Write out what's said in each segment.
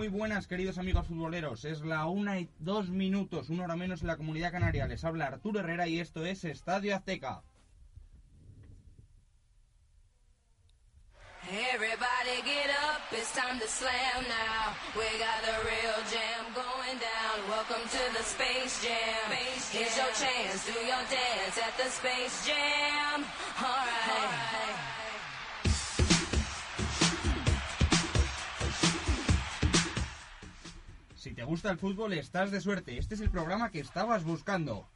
Muy buenas, queridos amigos futboleros. Es la una y dos minutos, una hora menos en la comunidad canaria. Les habla Arturo Herrera y esto es Estadio Azteca. Everybody get up, it's time to slam now. Si te gusta el fútbol, estás de suerte. Este es el programa que estabas buscando.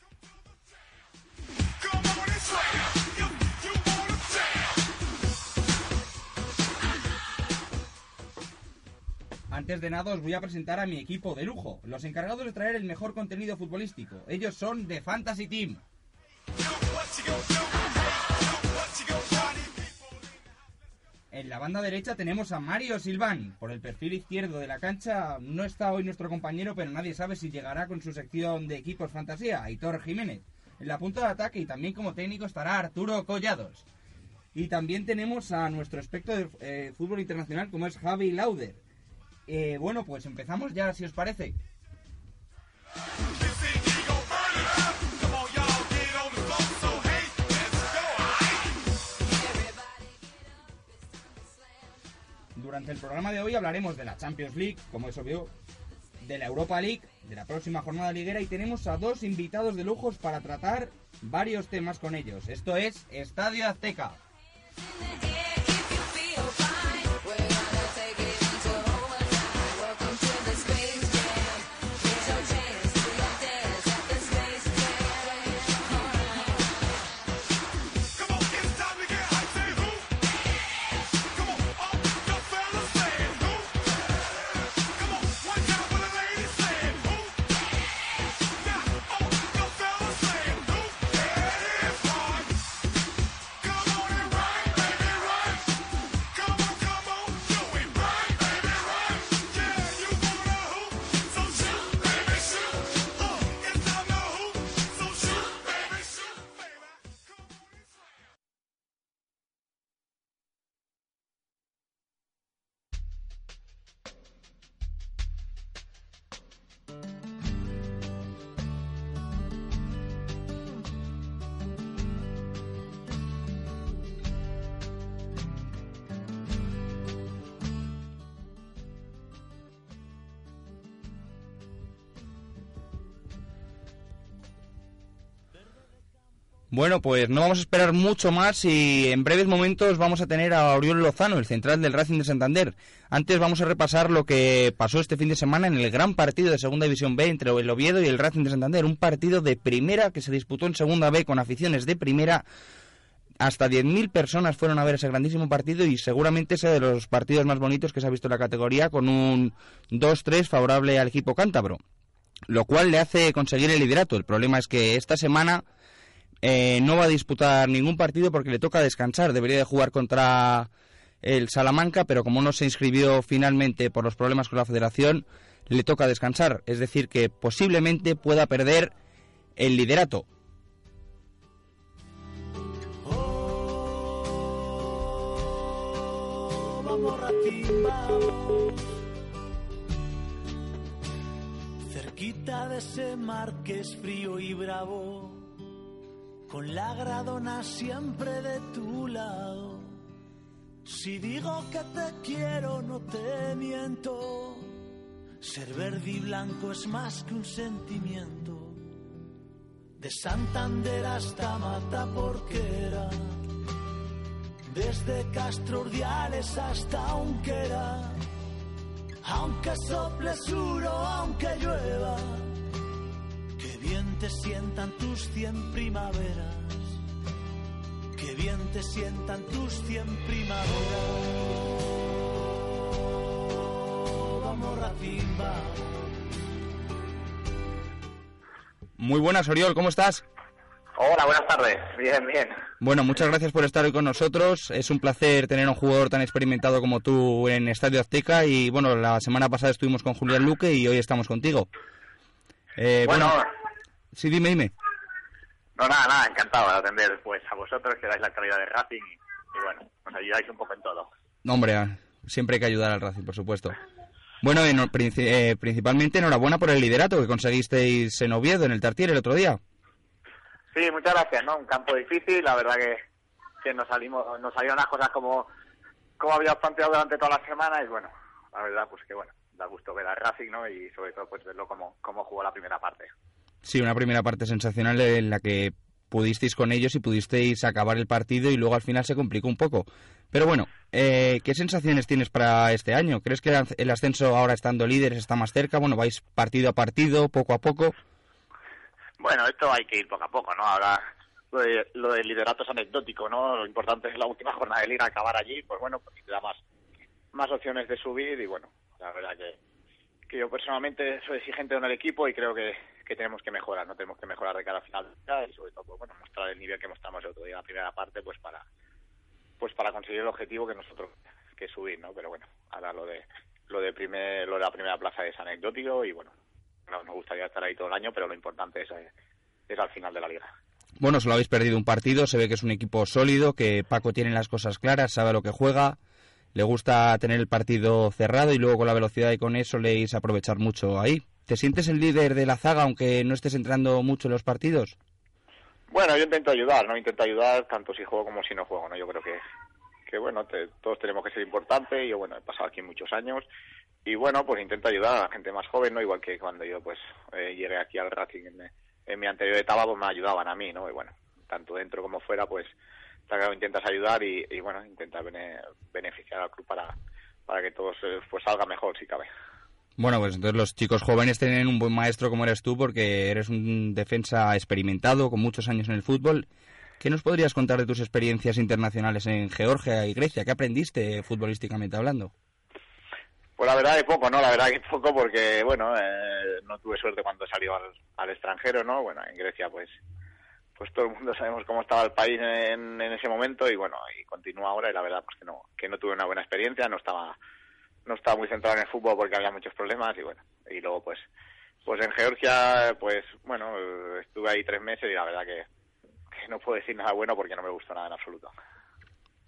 Antes de nada os voy a presentar a mi equipo de lujo, los encargados de traer el mejor contenido futbolístico. Ellos son The Fantasy Team. En la banda derecha tenemos a Mario Silván. Por el perfil izquierdo de la cancha no está hoy nuestro compañero, pero nadie sabe si llegará con su sección de equipos fantasía, Aitor Jiménez. En la punta de ataque y también como técnico estará Arturo Collados. Y también tenemos a nuestro espectro de eh, fútbol internacional como es Javi Lauder. Eh, bueno, pues empezamos ya, si os parece. Durante el programa de hoy hablaremos de la Champions League, como es obvio, de la Europa League, de la próxima jornada liguera y tenemos a dos invitados de lujos para tratar varios temas con ellos. Esto es Estadio Azteca. Bueno, pues no vamos a esperar mucho más y en breves momentos vamos a tener a Oriol Lozano, el central del Racing de Santander. Antes vamos a repasar lo que pasó este fin de semana en el gran partido de Segunda División B entre el Oviedo y el Racing de Santander, un partido de primera que se disputó en Segunda B con aficiones de primera. Hasta 10.000 personas fueron a ver ese grandísimo partido y seguramente ese de los partidos más bonitos que se ha visto en la categoría con un 2-3 favorable al equipo cántabro, lo cual le hace conseguir el liderato. El problema es que esta semana eh, no va a disputar ningún partido porque le toca descansar. Debería de jugar contra el Salamanca, pero como no se inscribió finalmente por los problemas con la federación, le toca descansar. Es decir, que posiblemente pueda perder el liderato. Cerquita de ese mar que es frío y bravo, con la gradona siempre de tu lado. Si digo que te quiero, no te miento. Ser verde y blanco es más que un sentimiento. De Santander hasta Mata Porquera. Desde Castro Urdiales hasta Unquera, aunque sople suro, aunque llueva, bien te sientan tus cien primaveras, que bien te sientan tus cien primaveras. Vamos Racing, vamos. Muy buenas, Oriol, ¿cómo estás? Hola, buenas tardes. Bien, bien. Bueno, muchas gracias por estar hoy con nosotros. Es un placer tener a un jugador tan experimentado como tú en Estadio Azteca. Y bueno, la semana pasada estuvimos con Julián Luque y hoy estamos contigo. Eh, Bueno, sí, dime, dime. no, nada, nada, encantado de atender pues a vosotros que dais la calidad de Racing y, y bueno, nos ayudáis un poco en todo. No, hombre, ah, siempre hay que ayudar al Racing, por supuesto. Bueno, en- eh, principalmente enhorabuena por el liderato que conseguisteis en Oviedo, en el Tartier, el otro día. Sí, muchas gracias, ¿no? Un campo difícil, la verdad que, que nos salimos, nos salieron las cosas como, como habíamos planteado durante toda la semana y bueno, la verdad pues que bueno, da gusto ver al Racing, ¿no? Y sobre todo pues verlo como, como jugó la primera parte. Sí, una primera parte sensacional en la que pudisteis con ellos y pudisteis acabar el partido y luego al final se complicó un poco. Pero bueno, eh, ¿qué sensaciones tienes para este año? ¿Crees que el- ascenso ahora estando líderes está más cerca? Bueno, vais partido a partido, poco a poco. Bueno, esto hay que ir poco a poco, ¿no? Ahora lo, de, lo del liderato es anecdótico, ¿no? Lo importante es la última jornada de liga, acabar allí, pues bueno, pues te da más, más opciones de subir y bueno, la verdad que, yo personalmente soy exigente con el equipo y creo que, que tenemos que mejorar, ¿no? Tenemos que mejorar de cara al final y sobre todo, pues bueno, mostrar el nivel que mostramos el otro día en la primera parte, pues para pues para conseguir el objetivo que nosotros que subir, ¿no? Pero bueno, ahora lo de lo de primer, lo de la primera plaza es anecdótico y bueno, no, nos gustaría estar ahí todo el año, pero lo importante es, eh, es al final de la liga. Bueno, solo habéis perdido un partido, se ve que es un equipo sólido, que Paco tiene las cosas claras, sabe a lo que juega, le gusta tener el partido cerrado y luego con la velocidad y con eso le a aprovechar mucho ahí. ¿Te sientes el líder de la zaga aunque no estés entrando mucho en los partidos? Bueno, yo intento ayudar, ¿no? Intento ayudar tanto si juego como si no juego, ¿no? Yo creo que, que bueno, te- todos tenemos que ser importantes. Yo, bueno, he pasado aquí muchos años y, bueno, pues intento ayudar a la gente más joven, ¿no? Igual que cuando yo, pues, eh, llegué aquí al Racing en, en mi anterior etapa, pues me ayudaban a mí, ¿no? Y, bueno, tanto dentro como fuera, pues, claro, intentas ayudar y, y, bueno, intentas bene- beneficiar al club para, para que todo se- pues salga mejor, si cabe. Bueno, pues entonces los chicos jóvenes tienen un buen maestro como eres tú porque eres un defensa experimentado con muchos años en el fútbol. ¿Qué nos podrías contar de tus experiencias internacionales en Georgia y Grecia? ¿Qué aprendiste futbolísticamente hablando? Pues la verdad que poco, ¿no? La verdad que poco porque, bueno, eh, no tuve suerte cuando salió al, al extranjero, ¿no? Bueno, en Grecia, pues pues todo el mundo sabemos cómo estaba el país en, en ese momento y, bueno, y continúa ahora y la verdad pues que no que no tuve una buena experiencia, no estaba no estaba muy centrado en el fútbol porque había muchos problemas y, bueno, y luego, pues pues en Georgia, pues, bueno, estuve ahí tres meses y la verdad que, que no puedo decir nada bueno porque no me gustó nada en absoluto.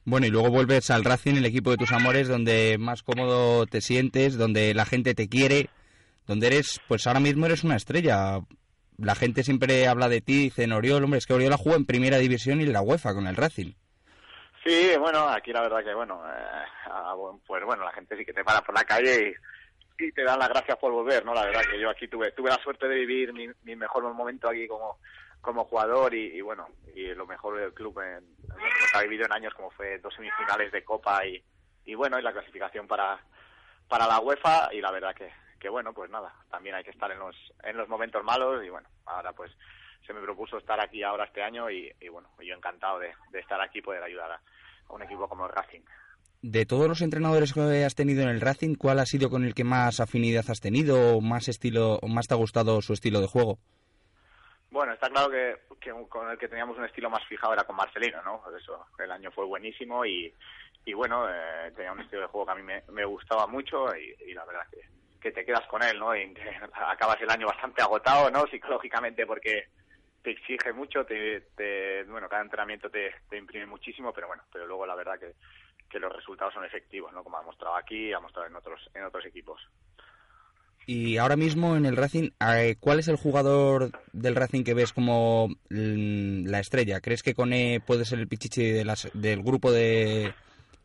Bueno, y luego vuelves al Racing, el equipo de tus amores, donde más cómodo te sientes, donde la gente te quiere, donde eres, pues ahora mismo eres una estrella. La gente siempre habla de ti, dicen Oriol, hombre, es que Oriol jugó en primera división y en la UEFA con el Racing. Sí, bueno, aquí la verdad que, bueno, eh, ah, pues bueno, la gente sí que te para por la calle y, te dan las gracias por volver, ¿no? La verdad que yo aquí tuve tuve la suerte de vivir mi, mejor momento aquí como como jugador y, bueno, y lo mejor del club en lo que ha vivido en años como fue dos semifinales de Copa y, y bueno, y la clasificación para, para la UEFA y la verdad que, que bueno, pues nada, también hay que estar en los, en los momentos malos y bueno, ahora pues se me propuso estar aquí ahora este año y, y bueno, yo encantado de, de estar aquí y poder ayudar a, a un equipo como el Racing. De todos los entrenadores que has tenido en el Racing, ¿cuál ha sido con el que más afinidad has tenido o más estilo o más te ha gustado su estilo de juego? Bueno, está claro que, que con el que teníamos un estilo más fijado era con Marcelino, ¿no? Por eso el año fue buenísimo y, y bueno, eh, tenía un estilo de juego que a mí me, me gustaba mucho y, y la verdad que, que te quedas con él, ¿no? Y acabas el año bastante agotado, ¿no? Psicológicamente porque te exige mucho, te, te- bueno, cada entrenamiento te, imprime muchísimo, pero bueno, pero luego la verdad que, que los resultados son efectivos, ¿no? Como ha mostrado aquí, ha mostrado en otros, en otros equipos. Y ahora mismo en el Racing, eh, ¿cuál es el jugador del Racing que ves como mm, la estrella? ¿Crees que Cone puede ser el pichichi de del grupo de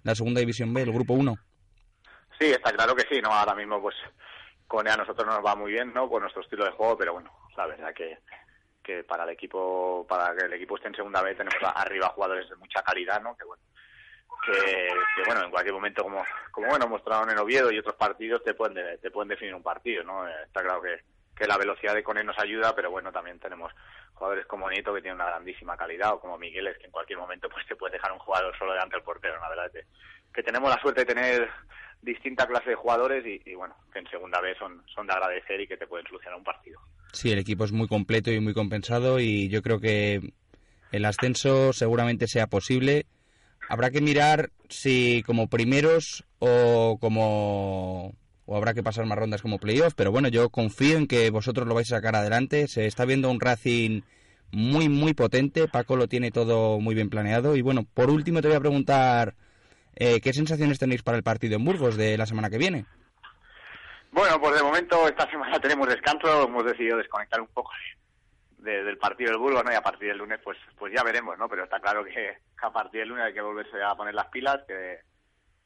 la segunda división B, el grupo 1? Sí, está claro que sí, ¿no? Ahora mismo, pues, con a nosotros nos va muy bien, ¿no? Por nuestro estilo de juego, pero bueno, la verdad que, que para el equipo, para que el equipo esté en segunda vez, tenemos arriba jugadores de mucha calidad, ¿no? Que bueno, que, que, bueno, en cualquier momento, como, como bueno, mostraron en Oviedo y otros partidos, te pueden, de- te pueden definir un partido, ¿no? Eh, Está claro que, que la velocidad de Cone nos ayuda, pero bueno, también tenemos jugadores como Nieto que tienen una grandísima calidad, o como Migueles, que en cualquier momento pues te puede dejar un jugador solo delante del portero, la verdad que, que tenemos la suerte de tener distinta clase de jugadores y, bueno, que en segunda vez son, son de agradecer y que te pueden solucionar un partido. Sí, el equipo es muy completo y muy compensado y yo creo que el ascenso seguramente sea posible. Habrá que mirar si como primeros o como o habrá que pasar más rondas como playoff, pero bueno, yo confío en que vosotros lo vais a sacar adelante. Se está viendo un Racing muy muy potente, Paco lo tiene todo muy bien planeado y bueno, por último te voy a preguntar eh, qué sensaciones tenéis para el partido en Burgos de la semana que viene. Bueno, pues de momento esta semana tenemos descanso, hemos decidido desconectar un poco de- de- del partido del Burgos, ¿no? Y a partir del lunes, pues pues ya veremos, ¿no? Pero está claro que a partir del lunes hay que volverse a poner las pilas, que,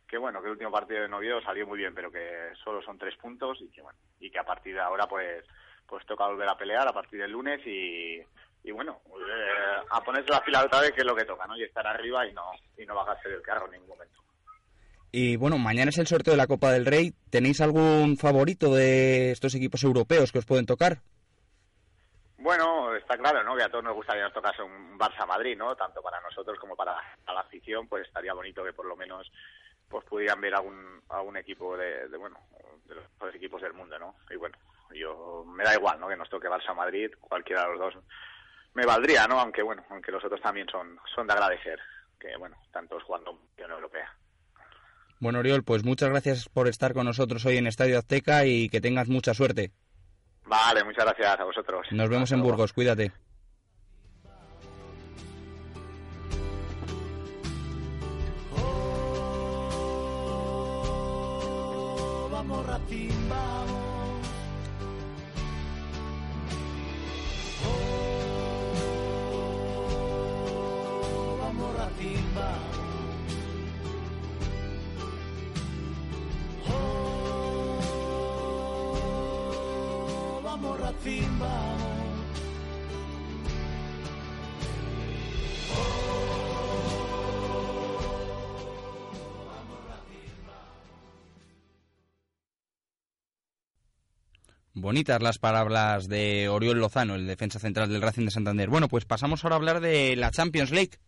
que bueno, que el último partido de Noviedo salió muy bien, pero que solo son tres puntos y que bueno, y que a partir de ahora, pues pues toca volver a pelear a partir del lunes y, y bueno, eh, a ponerse las pilas otra vez, que es lo que toca, ¿no? Y estar arriba y no y no bajarse del carro en ningún momento. Y bueno, mañana es el sorteo de la Copa del Rey. ¿Tenéis algún favorito de estos equipos europeos que os pueden tocar? Bueno, está claro, ¿no? Que a todos nos gustaría que nos tocase un Barça-Madrid, ¿no? Tanto para nosotros como para a la afición, pues estaría bonito que por lo menos pues pudieran ver algún algún equipo de, de, bueno de los mejores equipos del mundo, ¿no? Y bueno, yo me da igual, ¿no? Que nos toque Barça-Madrid, cualquiera de los dos me valdría, ¿no? Aunque bueno, aunque los otros también son son de agradecer, que bueno, tantos jugando en Unión Europea. Bueno, Oriol, pues muchas gracias por estar con nosotros hoy en Estadio Azteca y que tengas mucha suerte. Vale, muchas gracias a vosotros. Nos vemos Hasta en luego. Burgos, cuídate. Oh, vamos vamos. Oh, vamos. Bonitas las palabras de Oriol Lozano, el defensa central del Racing de Santander. Bueno, pues pasamos ahora a hablar de la Champions League.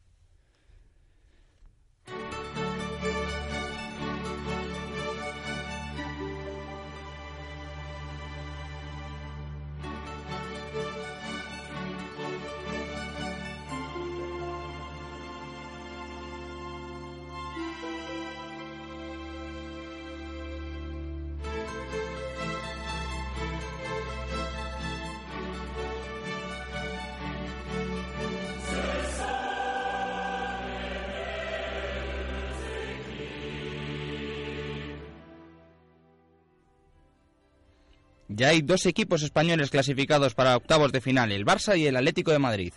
Ya hay dos equipos españoles clasificados para octavos de final, el Barça y el Atlético de Madrid.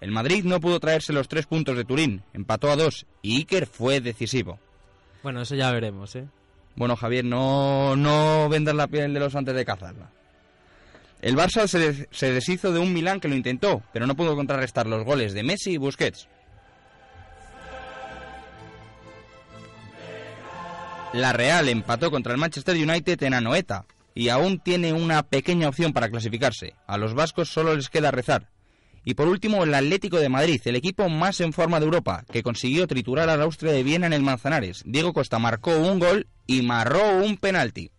El Madrid no pudo traerse los tres puntos de Turín, empató a dos y Iker fue decisivo. Bueno, eso ya veremos, ¿eh? Bueno, Javier, no, no vendas la piel de los antes de cazarla. El Barça se, de- se deshizo de un Milán que lo intentó, pero no pudo contrarrestar los goles de Messi y Busquets. La Real empató contra el Manchester United en Anoeta y aún tiene una pequeña opción para clasificarse. A los vascos solo les queda rezar. Y por último, el Atlético de Madrid, el equipo más en forma de Europa, que consiguió triturar al Austria de Viena en el Manzanares. Diego Costa marcó un gol y marró un penalti.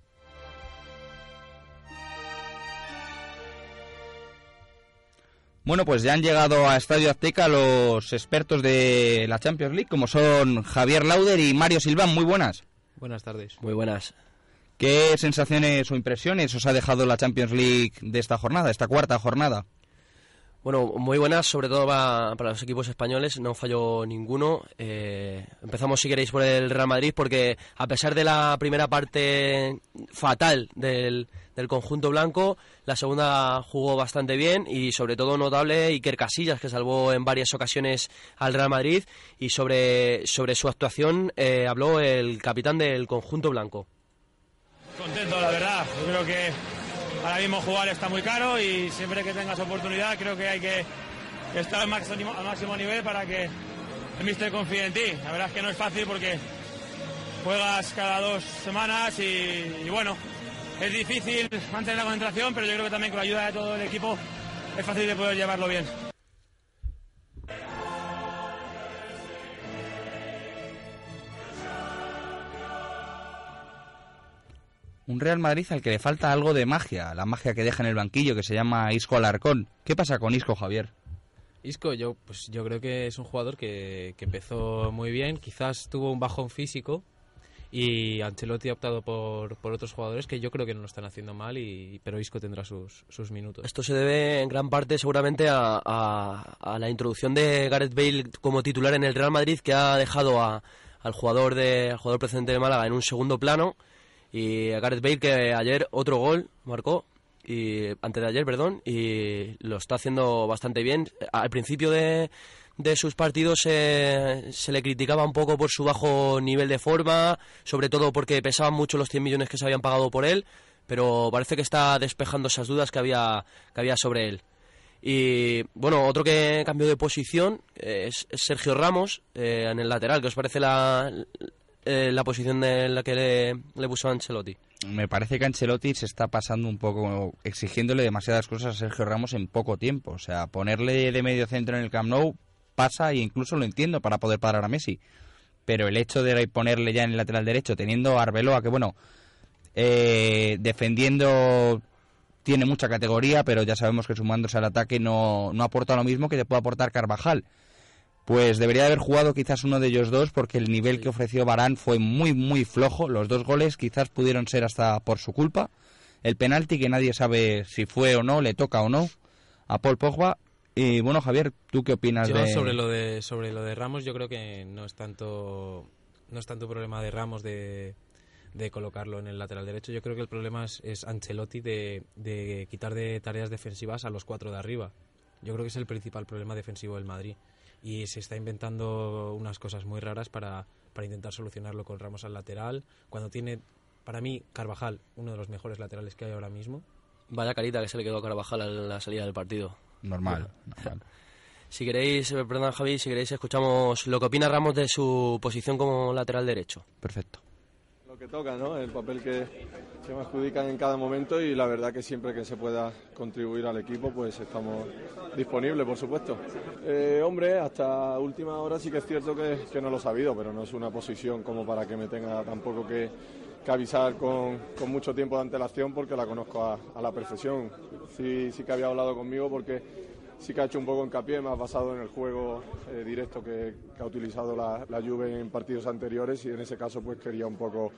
Bueno, pues ya han llegado a Estadio Azteca los expertos de la Champions League, como son Javier Lauder y Mario Silván. Muy buenas. Buenas tardes. Muy buenas. ¿Qué sensaciones o impresiones os ha dejado la Champions League de esta jornada, esta cuarta jornada? Bueno, muy buenas, sobre todo para, los equipos españoles, no falló ninguno. Eh, empezamos, si queréis, por el Real Madrid, porque a pesar de la primera parte fatal del, conjunto blanco, la segunda jugó bastante bien y, sobre todo, notable Iker Casillas, que salvó en varias ocasiones al Real Madrid. Y sobre, sobre su actuación eh, habló el capitán del conjunto blanco. Contento, la verdad. Yo creo que ahora mismo jugar está muy caro y siempre que tengas oportunidad creo que hay que estar al máximo, al máximo nivel para que el míster confíe en ti. La verdad es que no es fácil porque juegas cada dos semanas y, y bueno, es difícil mantener la concentración, pero yo creo que también con la ayuda de todo el equipo es fácil de poder llevarlo bien. Un Real Madrid al que le falta algo de magia, la magia que deja en el banquillo que se llama Isco Alarcón. ¿Qué pasa con Isco, Javier? Isco, yo, pues, yo creo que es un jugador que, que empezó muy bien, quizás tuvo un bajón físico y Ancelotti ha optado por, por otros jugadores que yo creo que no lo están haciendo mal, y, pero Isco tendrá sus, sus minutos. Esto se debe en gran parte seguramente a, a- a la introducción de Gareth Bale como titular en el Real Madrid que ha dejado a- al jugador de al jugador precedente de Málaga en un segundo plano y a Gareth Bale que ayer otro gol marcó y antes de ayer, perdón, y lo está haciendo bastante bien. Al principio de, de sus partidos eh, se le criticaba un poco por su bajo nivel de forma, sobre todo porque pesaban mucho los 100 millones que se habían pagado por él, pero parece que está despejando esas dudas que había, que había sobre él. Y bueno, otro que cambió de posición eh, es, Sergio Ramos eh, en el lateral. ¿Qué os parece la, eh, la posición de la que le, puso Ancelotti? Me parece que Ancelotti se está pasando un poco exigiéndole demasiadas cosas a Sergio Ramos en poco tiempo. O sea, ponerle de medio centro en el Camp Nou pasa e incluso lo entiendo para poder parar a Messi. Pero el hecho de ponerle ya en el lateral derecho, teniendo a Arbeloa, que bueno, eh, defendiendo tiene mucha categoría, pero ya sabemos que sumándose al ataque no, no aporta lo mismo que te puede aportar Carvajal. Pues debería haber jugado quizás uno de ellos dos porque el nivel que ofreció Barán fue muy muy flojo. Los dos goles quizás pudieron ser hasta por su culpa. El penalti que nadie sabe si fue o no, le toca o no a Paul Pogba. Y bueno, Javier, ¿tú qué opinas Yo de sobre lo de sobre lo de Ramos yo creo que no es tanto no es tanto problema de Ramos de, de colocarlo en el lateral derecho. Yo creo que el problema es, es Ancelotti de, de quitar de tareas defensivas a los cuatro de arriba. Yo creo que es el principal problema defensivo del Madrid y se está inventando unas cosas muy raras para, para intentar solucionarlo con Ramos al lateral cuando tiene para mí Carvajal uno de los mejores laterales que hay ahora mismo. Vaya carita que se le quedó a Carvajal a la salida del partido. normal? normal. Si queréis, eh, perdón Javi, si queréis escuchamos lo que opina Ramos de su posición como lateral derecho. Perfecto. Que toca, ¿no? El papel que, que me adjudican en cada momento y la verdad que siempre que se pueda contribuir al equipo, pues estamos disponibles, por supuesto. Eh, hombre, hasta última hora sí que es cierto que, no lo he sabido, pero no es una posición como para que me tenga tampoco que, avisar con, con mucho tiempo de antelación porque la conozco a, a la perfección. Sí, sí que había hablado conmigo porque sí que ha hecho un poco hincapié, más basado en el juego eh, directo que, ha utilizado la, la Juve en partidos anteriores y en ese caso pues quería un poco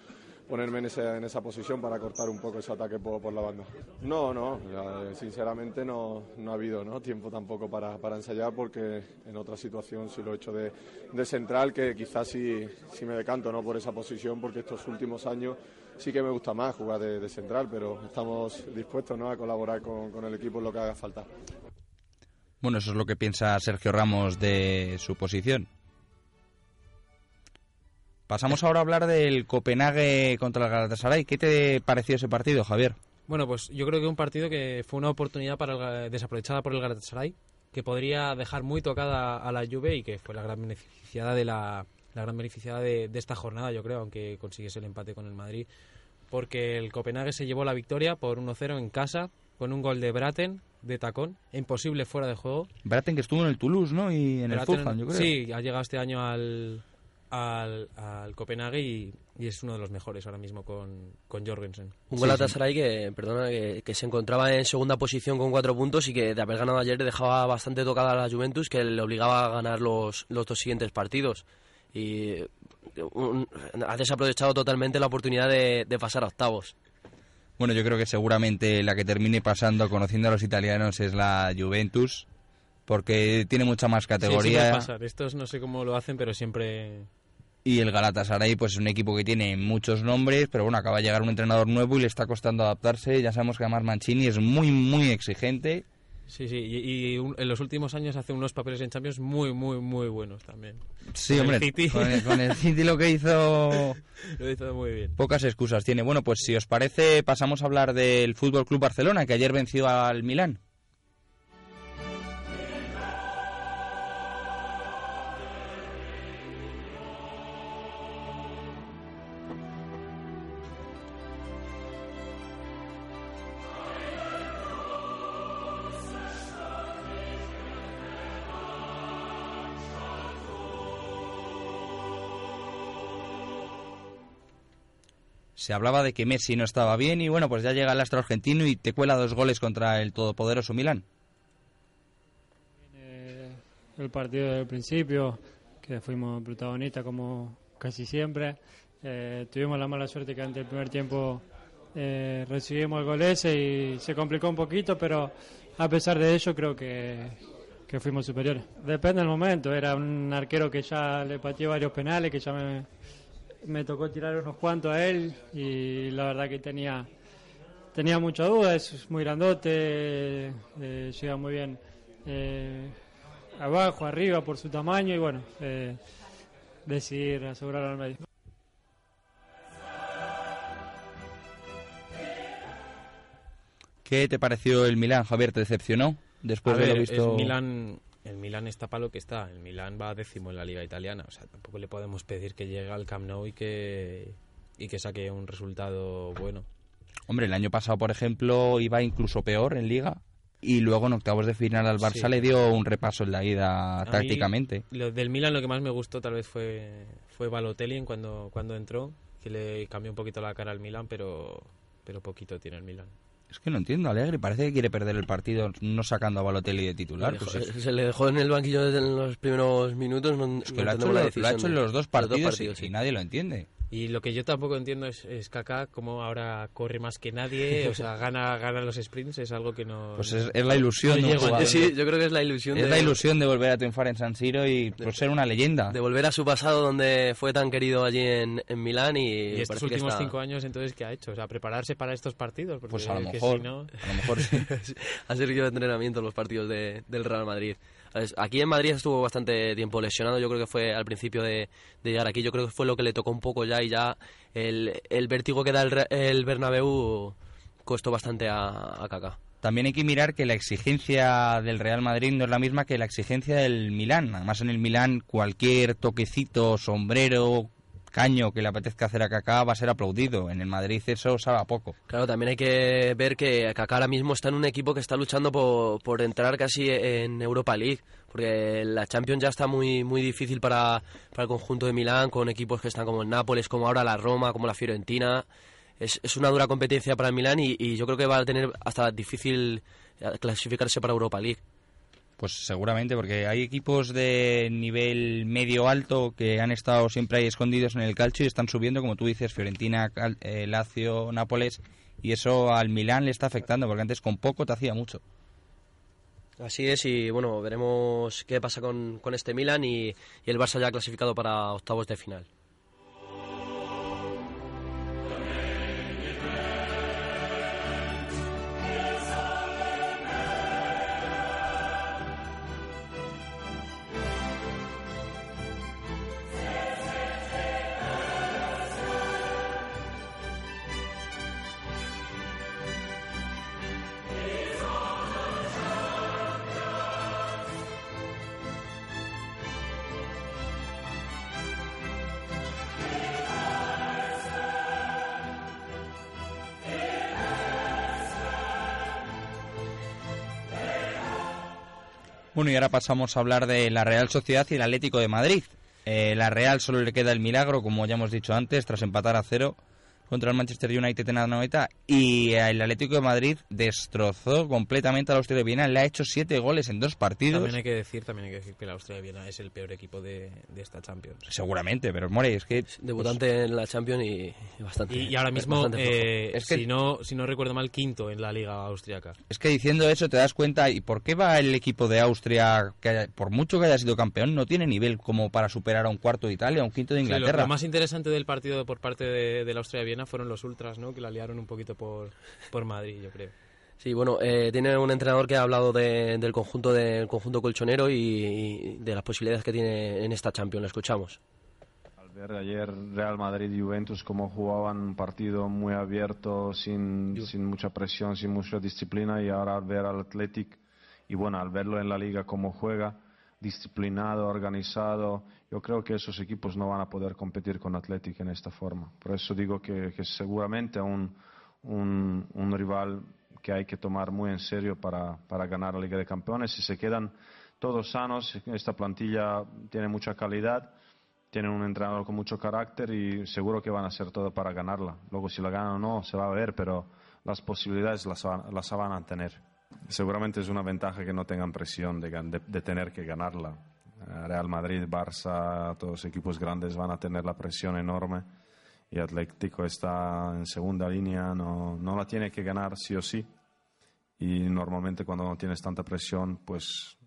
ponerme en, ese- en esa posición para cortar un poco ese ataque por, la banda. No, no, eh, sinceramente no, no ha habido ¿no? tiempo tampoco para, para ensayar porque en otra situación sí lo he hecho de, de central que quizás sí, sí me decanto ¿no? por esa posición porque estos últimos años sí que me gusta más jugar de, de central, pero estamos dispuestos ¿no? a colaborar con, con el equipo en lo que haga falta. Bueno, eso es lo que piensa Sergio Ramos de su posición. Pasamos ahora a hablar del Copenhague contra el Galatasaray. ¿Qué te pareció ese partido, Javier? Bueno, pues yo creo que un partido que fue una oportunidad para el desaprovechada por el Galatasaray, que podría dejar muy tocada a la Juve y que fue la gran beneficiada de la, la gran beneficiada de, de esta jornada, yo creo, aunque consiguiese el empate con el Madrid, porque el Copenhague se llevó la victoria por 1-0 en casa con un gol de Braten de tacón, imposible fuera de juego. Braten que estuvo en el Toulouse, ¿no? Y en el Fulham, yo creo. Sí, ha llegado este año al, al, al Copenhague y, y es uno de los mejores ahora mismo con, con Jorgensen. Un Sí, Galatasaray que, perdona, que, que se encontraba en segunda posición con cuatro puntos y que de haber ganado ayer le dejaba bastante tocada a la Juventus que le obligaba a ganar los, los dos siguientes partidos. Y un- ha desaprovechado totalmente la oportunidad de, de pasar a octavos. Bueno, yo creo que seguramente la que termine pasando, conociendo a los italianos, es la Juventus, porque tiene mucha más Sí, sí categoría. puede pasar. Estos no sé cómo lo hacen, pero siempre... y el Galatasaray, pues es un equipo que tiene muchos nombres, pero bueno, acaba de llegar un entrenador nuevo y le está costando adaptarse. Ya sabemos que además Mancini es muy, muy exigente. Sí, sí, y, y un- en los últimos años hace unos papeles en Champions muy, muy, muy buenos también. Sí, Con el hombre, City. con el, con el City lo que hizo... Lo hizo muy bien. Pocas excusas tiene. Bueno, pues si os parece, pasamos a hablar del Fútbol Club Barcelona, que ayer venció al Milán. Se hablaba de que Messi no estaba bien y bueno, pues ya llega el astro argentino y te cuela dos goles contra el todopoderoso Milán. El partido desde el principio, que fuimos protagonistas como casi siempre. Eh, tuvimos la mala suerte que ante el primer tiempo eh, recibimos el gol ese y se complicó un poquito, pero a pesar de ello creo que, que fuimos superiores. Depende del momento, era un arquero que ya le pateó varios penales, que ya me, me tocó tirar unos cuantos a él y la verdad que tenía tenía mucha duda, es muy grandote, eh, llega muy bien eh, abajo, arriba por su tamaño y bueno, eh, decidir asegurar al medio. ¿Qué te pareció el Milán, Javier? ¿Te decepcionó después A de ver, lo visto? el Milan, el Milan está para lo que está. El Milan va décimo en la liga italiana. O sea, tampoco le podemos pedir que llegue al Camp Nou y que, y que saque un resultado bueno. Hombre, el año pasado, por ejemplo, iba incluso peor en Liga y luego en octavos de final al Barça Sí. le dio un repaso en la ida tácticamente. Lo del Milan lo que más me gustó tal vez fue, fue Balotelli cuando, cuando entró, que le cambió un poquito la cara al Milan, pero, pero poquito tiene el Milan. Es que no entiendo, Alegre. Parece que quiere perder el partido no sacando a Balotelli de titular. Pues es- se le dejó en el banquillo desde los primeros minutos. No, es que no lo, ha hecho, lo- ha en los dos partidos, y- sí. y nadie lo entiende. Y lo que yo tampoco entiendo es, es Kaká, como ahora corre más que nadie, o sea, gana, gana los sprints, es algo que no... Pues es, es la ilusión no de un jugador. Sí, yo creo que es la ilusión Es de, la ilusión de volver a triunfar en San Siro y por ser una leyenda. de volver a su pasado donde fue tan querido allí en, en Milán y, Y estos últimos está- cinco años, entonces, ¿qué ha hecho? O sea, prepararse para estos partidos. Porque Pues a lo mejor, si no- a lo mejor sí. ha servido de entrenamiento los partidos de- del Real Madrid. Aquí en Madrid estuvo bastante tiempo lesionado, yo creo que fue al principio de, llegar aquí, yo creo que fue lo que le tocó un poco ya y ya el, el vértigo que da el, el Bernabéu costó bastante a, a. También hay que mirar que la exigencia del Real Madrid no es la misma que la exigencia del Milán. Además, en el Milán cualquier toquecito, sombrero, caño que le apetezca hacer a Kaká va a ser aplaudido. En el Madrid eso sabe a poco. Claro, también hay que ver que Kaká ahora mismo está en un equipo que está luchando por, por entrar casi en Europa League, porque la Champions ya está muy muy difícil para, para el conjunto de Milán, con equipos que están como el Nápoles, como ahora la Roma, como la Fiorentina. Es, es una dura competencia para el Milán y, y yo creo que va a tener hasta difícil eh, clasificarse para Europa League. Pues seguramente, porque hay equipos de nivel medio-alto que han estado siempre ahí escondidos en el calcio y están subiendo, como tú dices, Fiorentina, Cal- eh, Lazio, Nápoles, y eso al Milán le está afectando, porque antes con poco te hacía mucho. Así es, y bueno, veremos qué pasa con, este Milan y, y el Barça ya clasificado para octavos de final. Bueno, y ahora pasamos a hablar de la Real Sociedad y el Atlético de Madrid. Eh, la Real solo le queda el milagro, como ya hemos dicho antes, tras empatar a cero contra el Manchester United en la noveta. Y el Atlético de Madrid destrozó completamente al Austria de Viena. Le ha hecho siete goles en dos partidos. También hay que decir, también hay que decir que la Austria de Viena es el peor equipo de, de esta Champions. Seguramente, pero More, es que... Debutante en la Champions y, y bastante. Y, y ahora mismo, eh, Es que- si, no, si no recuerdo mal, quinto en la liga austriaca. Es que diciendo eso te das cuenta, ¿y por qué va el equipo de Austria, que haya- por mucho que haya sido campeón, no tiene nivel como para superar a un cuarto de Italia, a un quinto de Sí, lo- Inglaterra? lo, más interesante del partido por parte de, de la Austria de Viena fueron los ultras, ¿no? Que la liaron un poquito por, por Madrid, yo creo. Sí, bueno, eh, tiene un entrenador que ha hablado de- del conjunto del conjunto colchonero y, y de las posibilidades que tiene en esta Champions. Lo escuchamos. Al ver ayer Real Madrid y Juventus cómo jugaban un partido muy abierto, sin, sin mucha presión, sin mucha disciplina, y ahora al ver al Athletic y bueno, al verlo en la liga cómo juega, disciplinado, organizado, yo creo que esos equipos no van a poder competir con Athletic en esta forma. Por eso digo que, que seguramente un, un, rival que hay que tomar muy en serio para, para ganar la Liga de Campeones. Si se quedan todos sanos, esta plantilla tiene mucha calidad tienen un entrenador con mucho carácter y seguro que van a hacer todo para ganarla. Luego si la ganan o no se va a ver, pero las posibilidades las, las van a tener. Seguramente es una ventaja que no tengan presión de, de- de tener que ganarla. Real Madrid, Barça, todos los equipos grandes van a tener la presión enorme y Atlético está en segunda línea, no, no la tiene que ganar sí o sí. Y normalmente cuando no tienes tanta presión, pues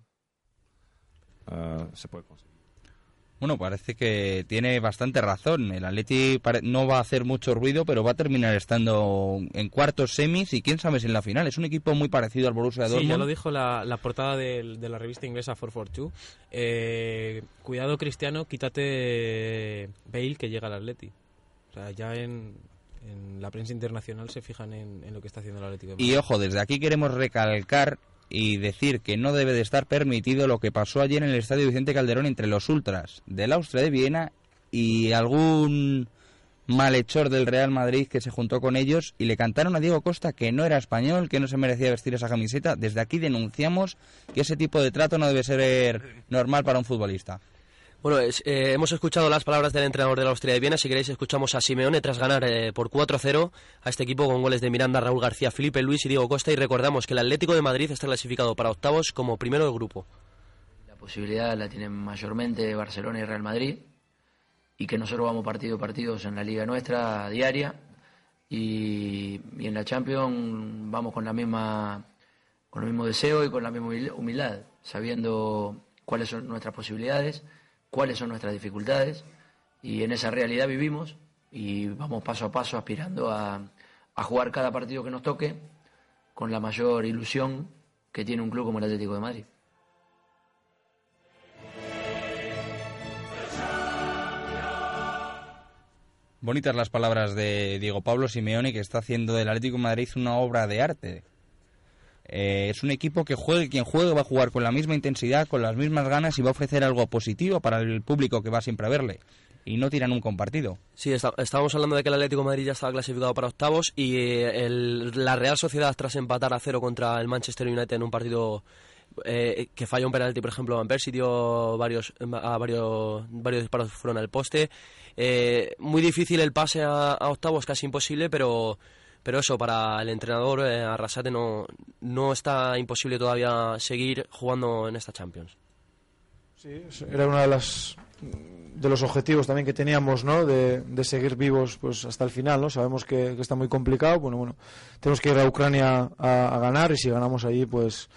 eh, se puede conseguir. Bueno, parece que tiene bastante razón. El Atleti no va a hacer mucho ruido, pero va a terminar estando en cuartos semis y quién sabe si en la final. Es un equipo muy parecido al Borussia Sí, Dortmund. ya lo dijo la, la portada de, la revista inglesa 442. Eh, cuidado, Cristiano, quítate Bale que llega al Atleti. O sea, ya en, en la prensa internacional se fijan en, en lo que está haciendo el Atlético. de Y ojo, desde aquí queremos recalcar y decir que no debe de estar permitido lo que pasó ayer en el Estadio Vicente Calderón entre los ultras del Austria de Viena y algún malhechor del Real Madrid que se juntó con ellos y le cantaron a Diego Costa que no era español, que no se merecía vestir esa camiseta. Desde aquí denunciamos que ese tipo de trato no debe ser normal para un futbolista. Bueno, eh, hemos escuchado las palabras del entrenador de la Austria de Viena. Si queréis, escuchamos a Simeone tras ganar eh, por 4-0 a este equipo con goles de Miranda, Raúl García, Felipe Luis y Diego Costa. Y recordamos que el Atlético de Madrid está clasificado para octavos como primero del grupo. La posibilidad la tienen mayormente Barcelona y Real Madrid y que nosotros vamos partido a partidos en la liga nuestra diaria y, y en la Champions vamos con la misma con el mismo deseo y con la misma humil- humildad, sabiendo cuáles son nuestras posibilidades, cuáles son nuestras dificultades y en esa realidad vivimos y vamos paso a paso aspirando a, jugar cada partido que nos toque con la mayor ilusión que tiene un club como el Atlético de Madrid. Bonitas las palabras de Diego Pablo Simeone que está haciendo del Atlético de Madrid una obra de arte. Eh, es un equipo que juegue quien juegue va a jugar con la misma intensidad, con las mismas ganas y va a ofrecer algo positivo para el público que va siempre a verle. Y no tiran un compartido. Sí, está- estábamos hablando de que el Atlético de Madrid ya estaba clasificado para octavos y eh, la Real Sociedad, tras empatar a cero contra el Manchester United en un partido eh, que falló un penalti, por ejemplo, Van Persie dio varios, a varios, varios disparos fueron al poste. Muy difícil el pase a, a octavos, casi imposible, pero, pero eso, para el entrenador eh, Arrasate no, no está imposible todavía seguir jugando en esta Champions. Sí, era una de las de los objetivos también que teníamos, ¿no? De, de seguir vivos pues hasta el final, ¿no? Sabemos que, que está muy complicado, bueno, bueno, tenemos que ir a Ucrania a, a ganar y si ganamos allí, pues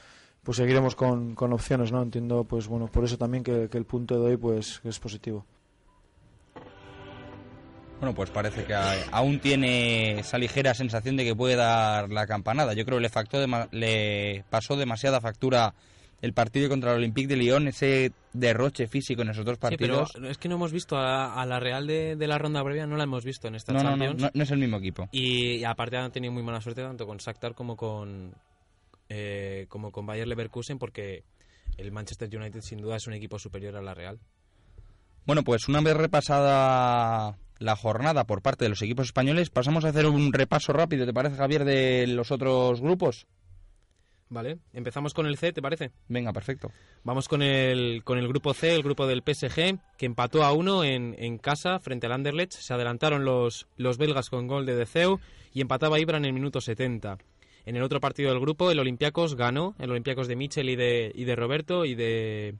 pues seguiremos con, con opciones, ¿no? Entiendo, pues bueno, por eso también que, que el punto de hoy pues es positivo. Bueno, pues parece que aún tiene esa ligera sensación de que puede dar la campanada. Yo creo que le, factó dema- le pasó demasiada factura el partido contra el Olympique de Lyon, ese derroche físico en esos dos Sí, pero partidos. es que no hemos visto a, a la Real de, de la ronda previa, no la hemos visto en esta no, no, no, Champions. no, no es el mismo equipo. Y, y aparte han tenido muy mala suerte tanto con Shakhtar como con eh, como con Bayer Leverkusen porque el Manchester United sin duda es un equipo superior a la Real. Bueno, pues una vez repasada la jornada por parte de los equipos españoles, pasamos a hacer un repaso rápido, ¿te parece, Javier, de los otros grupos? Vale, empezamos con el C, ¿te parece? Venga, perfecto. Vamos con el, con el grupo C, el grupo del PSG, que empató a uno en, en casa frente al Anderlecht. Se adelantaron los, los belgas con gol de Deceu y empataba Ibra en el minuto 70. En el otro partido del grupo, el Olympiacos ganó, el Olympiacos de Michel y de, y de Roberto y de,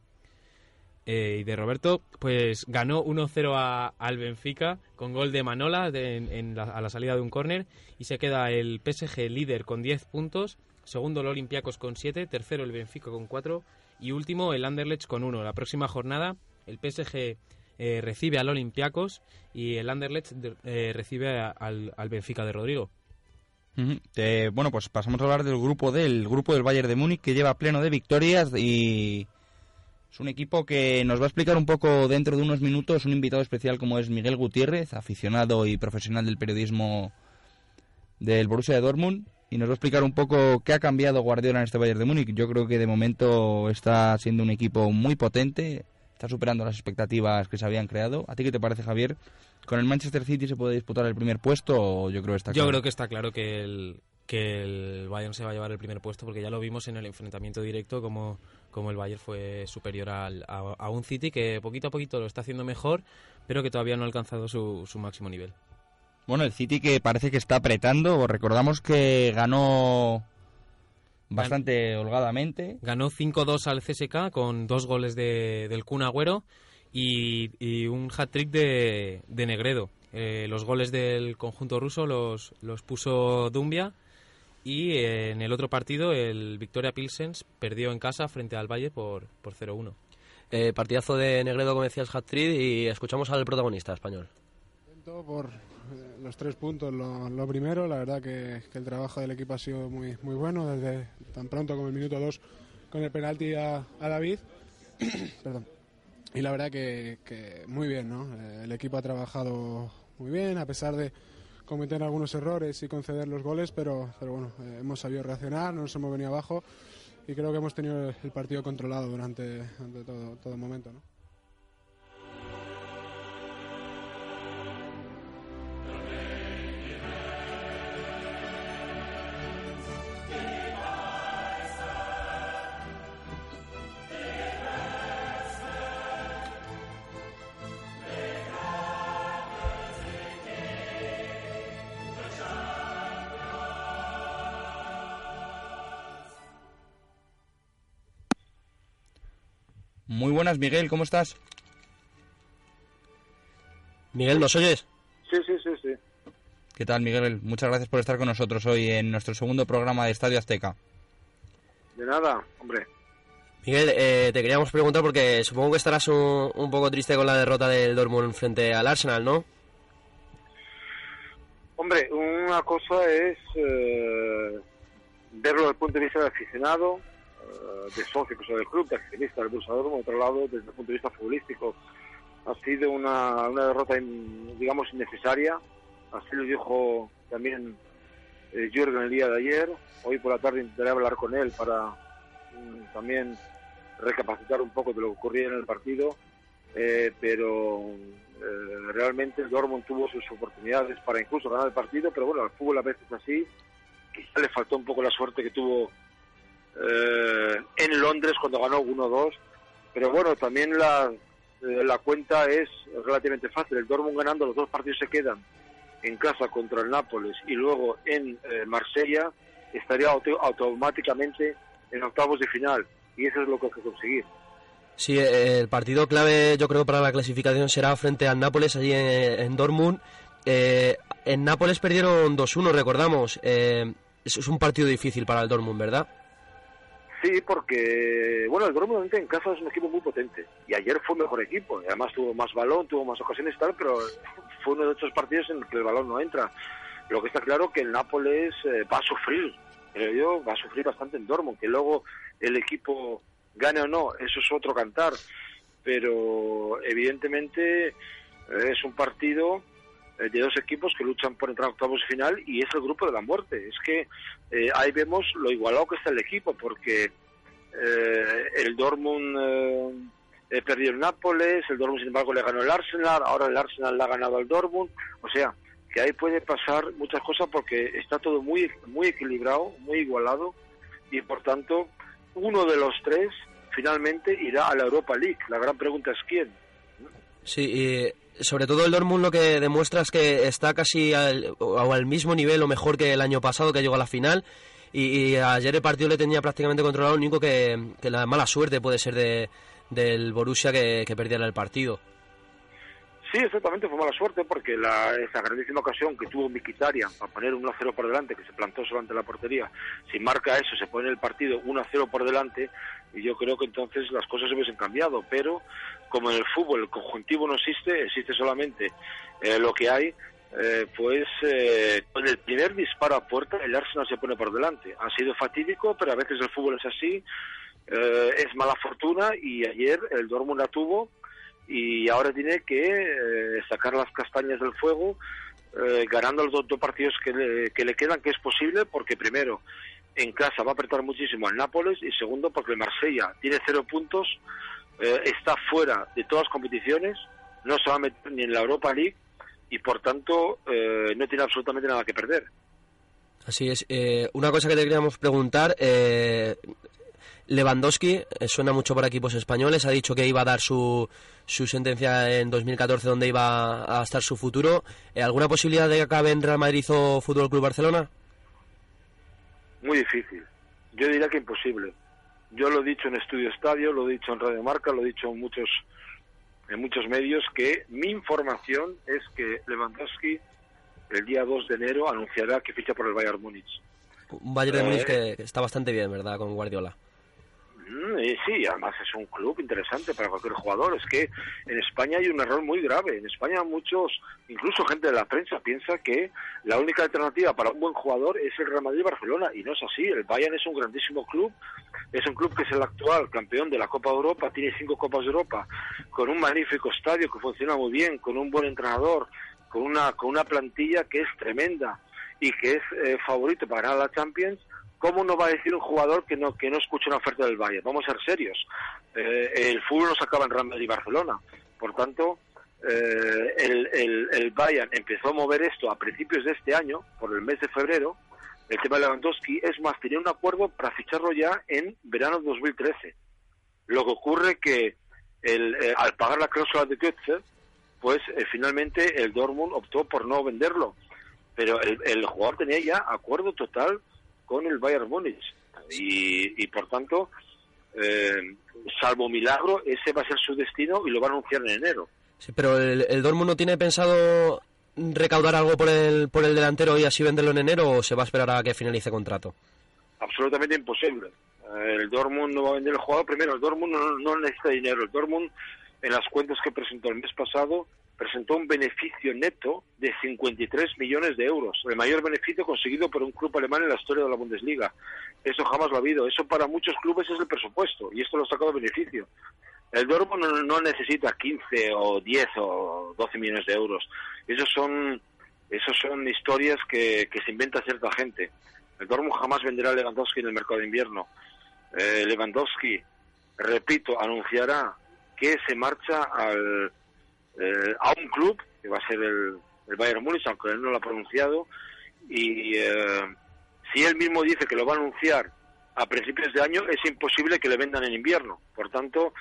eh, y de Roberto, pues ganó 1-0 a- al Benfica con gol de Manola en, a la salida de un córner y se queda el PSG líder con 10 puntos, segundo el Olympiacos con 7, tercero el Benfica con 4 y último el Anderlecht con 1. La próxima jornada el PSG eh, recibe al Olympiacos y el Anderlecht de- eh, recibe al, al Benfica de Rodrigo. Bueno, pues pasamos a hablar del grupo D, el grupo del Bayern de Múnich, que lleva pleno de victorias y es un equipo que nos va a explicar un poco dentro de unos minutos un invitado especial como es Miguel Gutiérrez, aficionado y profesional del periodismo del Borussia de Dortmund y nos va a explicar un poco qué ha cambiado Guardiola en este Bayern de Múnich. Yo creo que de momento está siendo un equipo muy potente, está superando las expectativas que se habían creado. ¿A ti qué te parece, Javier? ¿Con el Manchester City se puede disputar el primer puesto o yo creo que está Yo claro? creo que está claro que el, que el Bayern se va a llevar el primer puesto porque ya lo vimos en el enfrentamiento directo como, como el Bayern fue superior al- a, a un City que poquito a poquito lo está haciendo mejor pero que todavía no ha alcanzado su, su máximo nivel. Bueno, el City que parece que está apretando. Recordamos que ganó bastante holgadamente. Ganó 5-2 al CSK con dos goles de, del Kun Agüero y, y un hat-trick de, de Negredo. Eh, los goles del conjunto ruso los, los puso Dumbia y eh, en el otro partido el Victoria Pilsens perdió en casa frente al Valle por, por 0-1. Eh, partidazo de Negredo, como decías, hat-trick y escuchamos al protagonista español. por eh, los tres puntos. Lo, lo primero, la verdad que, que el trabajo del equipo ha sido muy, muy bueno, desde tan pronto como el minuto 2 con el penalti a, a David. Perdón. Y la verdad que, que muy bien, ¿no? Eh, el equipo ha trabajado muy bien, a pesar de cometer algunos errores y conceder los goles, pero, pero bueno, eh, hemos sabido reaccionar, no nos hemos venido abajo y creo que hemos tenido el partido controlado durante, todo, todo momento, ¿no? Muy buenas, Miguel, ¿cómo estás? Miguel, ¿nos oyes? Sí, sí, sí, sí. ¿Qué tal, Miguel? Muchas gracias por estar con nosotros hoy en nuestro segundo programa de Estadio Azteca. De nada, hombre. Miguel, eh, te queríamos preguntar porque supongo que estarás un, un poco triste con la derrota del Dortmund frente al Arsenal, ¿no? Hombre, una cosa es eh, verlo desde el punto de vista del aficionado, de socio soy del club, de accionista del Borussia Dortmund, otro lado, desde el punto de vista futbolístico. Ha sido una, una derrota, in- digamos, innecesaria. Así lo dijo también eh, Jürgen el día de ayer. Hoy por la tarde intentaré hablar con él para mm, también recapacitar un poco de lo que ocurría en el partido. Eh, pero eh, realmente el Dortmund tuvo sus oportunidades para incluso ganar el partido, pero bueno, al fútbol a veces es así. Quizá le faltó un poco la suerte que tuvo eh, en Londres cuando ganó 1-2. Pero bueno, también la, eh, la cuenta es relativamente fácil. El Dortmund ganando, los dos partidos se quedan en casa contra el Nápoles y luego en eh, Marsella, estaría auto- automáticamente en octavos de final. Y eso es lo que hay que conseguir. Sí, eh, el partido clave yo creo para la clasificación será frente al Nápoles allí en, en Dortmund. Eh, en Nápoles perdieron 2-1, recordamos. Eh, es un partido difícil para el Dortmund, ¿verdad? Sí, porque, bueno, el Dortmund en casa es un equipo muy potente. Y ayer fue mejor equipo. Además tuvo más balón, tuvo más ocasiones y tal, pero fue uno de estos partidos en el que el balón no entra. Lo que está claro que el Nápoles eh, va a sufrir, creo yo, va a sufrir bastante en Dortmund. Que luego el equipo gane o no, eso es otro cantar. Pero evidentemente es un partido de dos equipos que luchan por entrar a octavos de final y es el grupo de la muerte. Es que eh, ahí vemos lo igualado que está el equipo, porque eh, el Dortmund eh, eh, perdió el Nápoles, el Dortmund sin embargo le ganó el Arsenal, ahora el Arsenal le ha ganado al Dortmund, o sea que ahí puede pasar muchas cosas porque está todo muy muy equilibrado, muy igualado y por tanto uno de los tres finalmente irá a la Europa League. La gran pregunta es quién. Sí, y sobre todo el Dortmund lo que demuestra es que está casi al, o al mismo nivel o mejor que el año pasado que llegó a la final. Y, ayer el partido le tenía prácticamente controlado, lo único que, la mala suerte puede ser de, del Borussia que perdiera el partido. Sí, exactamente, fue mala suerte porque la, esa grandísima ocasión que tuvo Mkhitaryan para poner 1-0 por delante, que se plantó solo ante la portería, si marca eso, se pone el partido 1-0 por delante, y yo creo que entonces las cosas se hubiesen cambiado, pero como en el fútbol el conjuntivo no existe, existe solamente eh, lo que hay, eh, pues eh, con el primer disparo a puerta el Arsenal se pone por delante. Ha sido fatídico, pero a veces el fútbol es así, eh, es mala fortuna, y ayer el Dortmund la tuvo, y ahora tiene que eh, sacar las castañas del fuego eh, ganando los dos, dos partidos que le, que le quedan, que es posible, porque primero, en casa va a apretar muchísimo al Nápoles y segundo, porque el Marsella tiene cero puntos, eh, está fuera de todas las competiciones, no se va a meter ni en la Europa League y por tanto eh, no tiene absolutamente nada que perder. Así es. Eh, una cosa que te queríamos preguntar, eh, Lewandowski eh, suena mucho para equipos españoles, ha dicho que iba a dar su, su sentencia en 2014 donde iba a estar su futuro. Eh, ¿Alguna posibilidad de que acabe en Real Madrid o Fútbol Club Barcelona? Muy difícil, Yo diría que imposible. Yo lo he dicho en Estudio Estadio, lo he dicho en Radio Marca, lo he dicho en muchos en muchos medios que mi información es que Lewandowski el día 2 de enero anunciará que ficha por el Bayern Múnich. Un Bayern de Eh. Múnich que que está bastante bien, ¿verdad? Con Guardiola. Mm, sí, además es un club interesante para cualquier jugador. Es que en España hay un error muy grave. En España muchos, incluso gente de la prensa, piensa que la única alternativa para un buen jugador es el Real Madrid y Barcelona. Y no es así. El Bayern es un grandísimo club. Es un club que es el actual campeón de la Copa de Europa. Tiene cinco Copas de Europa. Con un magnífico estadio que funciona muy bien. Con un buen entrenador. Con una, con una plantilla que es tremenda. Y que es eh, favorito para ganar la Champions. ¿Cómo no va a decir un jugador que no que no escucha una oferta del Bayern? Vamos a ser serios. Eh, el fútbol no se acaba en Real Madrid y Barcelona. Por tanto, eh, el, el, el Bayern empezó a mover esto a principios de este año, por el mes de febrero. El tema de Lewandowski es más, tenía un acuerdo para ficharlo ya en verano de 2013. Lo que ocurre que el, eh, al pagar la cláusula de Götze, pues eh, finalmente el Dortmund optó por no venderlo. Pero el, el jugador tenía ya acuerdo total con el Bayern Múnich. Y, y por tanto, eh, salvo milagro, ese va a ser su destino y lo va a anunciar en enero. Sí, pero el, el Dortmund no tiene pensado recaudar algo por el, por el delantero y así venderlo en enero o se va a esperar a que finalice contrato. absolutamente imposible. El Dortmund no va a vender el jugador. Primero, el Dortmund no, no necesita dinero. El Dortmund, en las cuentas que presentó el mes pasado, presentó un beneficio neto de 53 millones de euros, el mayor beneficio conseguido por un club alemán en la historia de la Bundesliga. Eso jamás lo ha habido. Eso para muchos clubes es el presupuesto y esto lo ha sacado beneficio. El Dortmund no, no necesita 15 o 10 o 12 millones de euros. Esos son, esos son historias que, se inventa cierta gente. El Dortmund jamás venderá a Lewandowski en el mercado de invierno. Eh, Lewandowski, repito, anunciará que se marcha al, eh, a un club, que va a ser el, el Bayern Múnich, aunque él no lo ha pronunciado, y eh, si él mismo dice que lo va a anunciar a principios de año, es imposible que le vendan en invierno. Por tanto,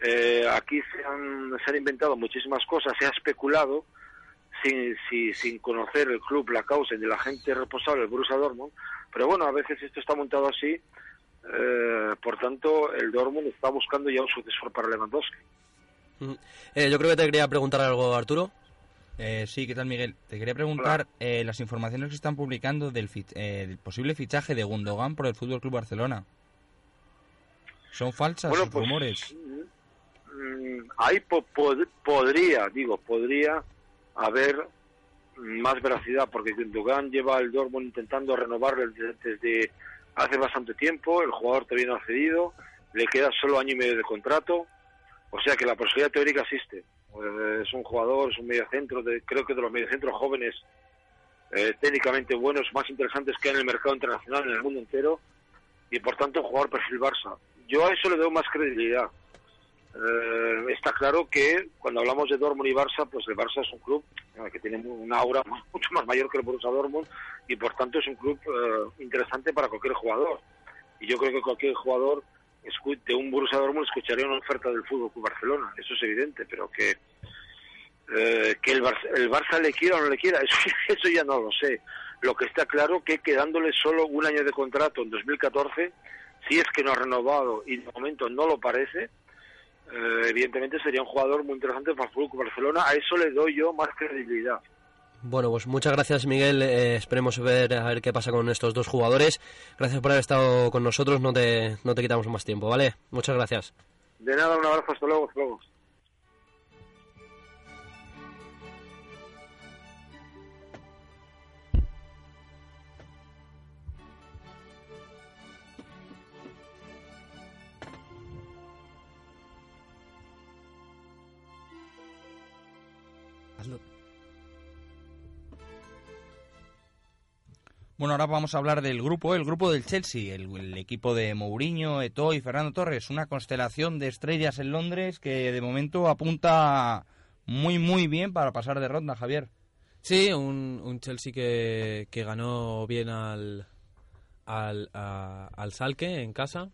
eh, aquí se han, se han inventado muchísimas cosas, se ha especulado sin, sin, conocer el club, la causa de la gente responsable, el Borussia Dortmund, pero bueno, a veces esto está montado así, eh, por tanto, el Dortmund está buscando ya un sucesor para Lewandowski. Eh, yo creo que te quería preguntar algo, Arturo. Eh, sí, ¿qué tal, Miguel? Te quería preguntar eh, las informaciones que están publicando del, fi- eh, del posible fichaje de Gundogan por el Fútbol Club Barcelona. ¿Son falsas Bueno, pues, rumores? Mm, ahí po- pod- podría, digo, podría haber más veracidad, porque Gundogan lleva el Dortmund intentando renovarlo desde, desde hace bastante tiempo, el jugador todavía no ha cedido, le queda solo año y medio de contrato, o sea que la posibilidad teórica existe. Eh, es un jugador, es un mediocentro, de, creo que de los mediocentros jóvenes eh, técnicamente buenos, más interesantes que hay en el mercado internacional, en el mundo entero, y por tanto un jugador perfil Barça. Yo a eso le doy más credibilidad. Eh, está claro que cuando hablamos de Dortmund y Barça, pues el Barça es un club eh, que tiene una aura mu- mucho más mayor que el Borussia Dortmund y por tanto es un club eh, interesante para cualquier jugador. Y yo creo que cualquier jugador de un Borussia Dortmund escucharía una oferta del Fútbol Club Barcelona, eso es evidente, pero que eh, que el Barça, el Barça le quiera o no le quiera, eso, eso ya no lo sé. Lo que está claro que quedándole solo un año de contrato en 2014, si es que no ha renovado y de momento no lo parece, eh, evidentemente sería un jugador muy interesante para el Fútbol Club Barcelona. A eso le doy yo más credibilidad. Bueno, pues muchas gracias, Miguel. Eh, esperemos ver a ver qué pasa con estos dos jugadores. Gracias por haber estado con nosotros. No te, no te quitamos más tiempo, ¿vale? Muchas gracias. De nada, un abrazo, hasta luego, hasta luego. Bueno, ahora vamos a hablar del grupo, el grupo del Chelsea, el, equipo de Mourinho, Eto'o y Fernando Torres, una constelación de estrellas en Londres que de momento apunta muy muy bien para pasar de ronda, Javier. Sí, un, un Chelsea que, que ganó bien al, al, al Salque en casa.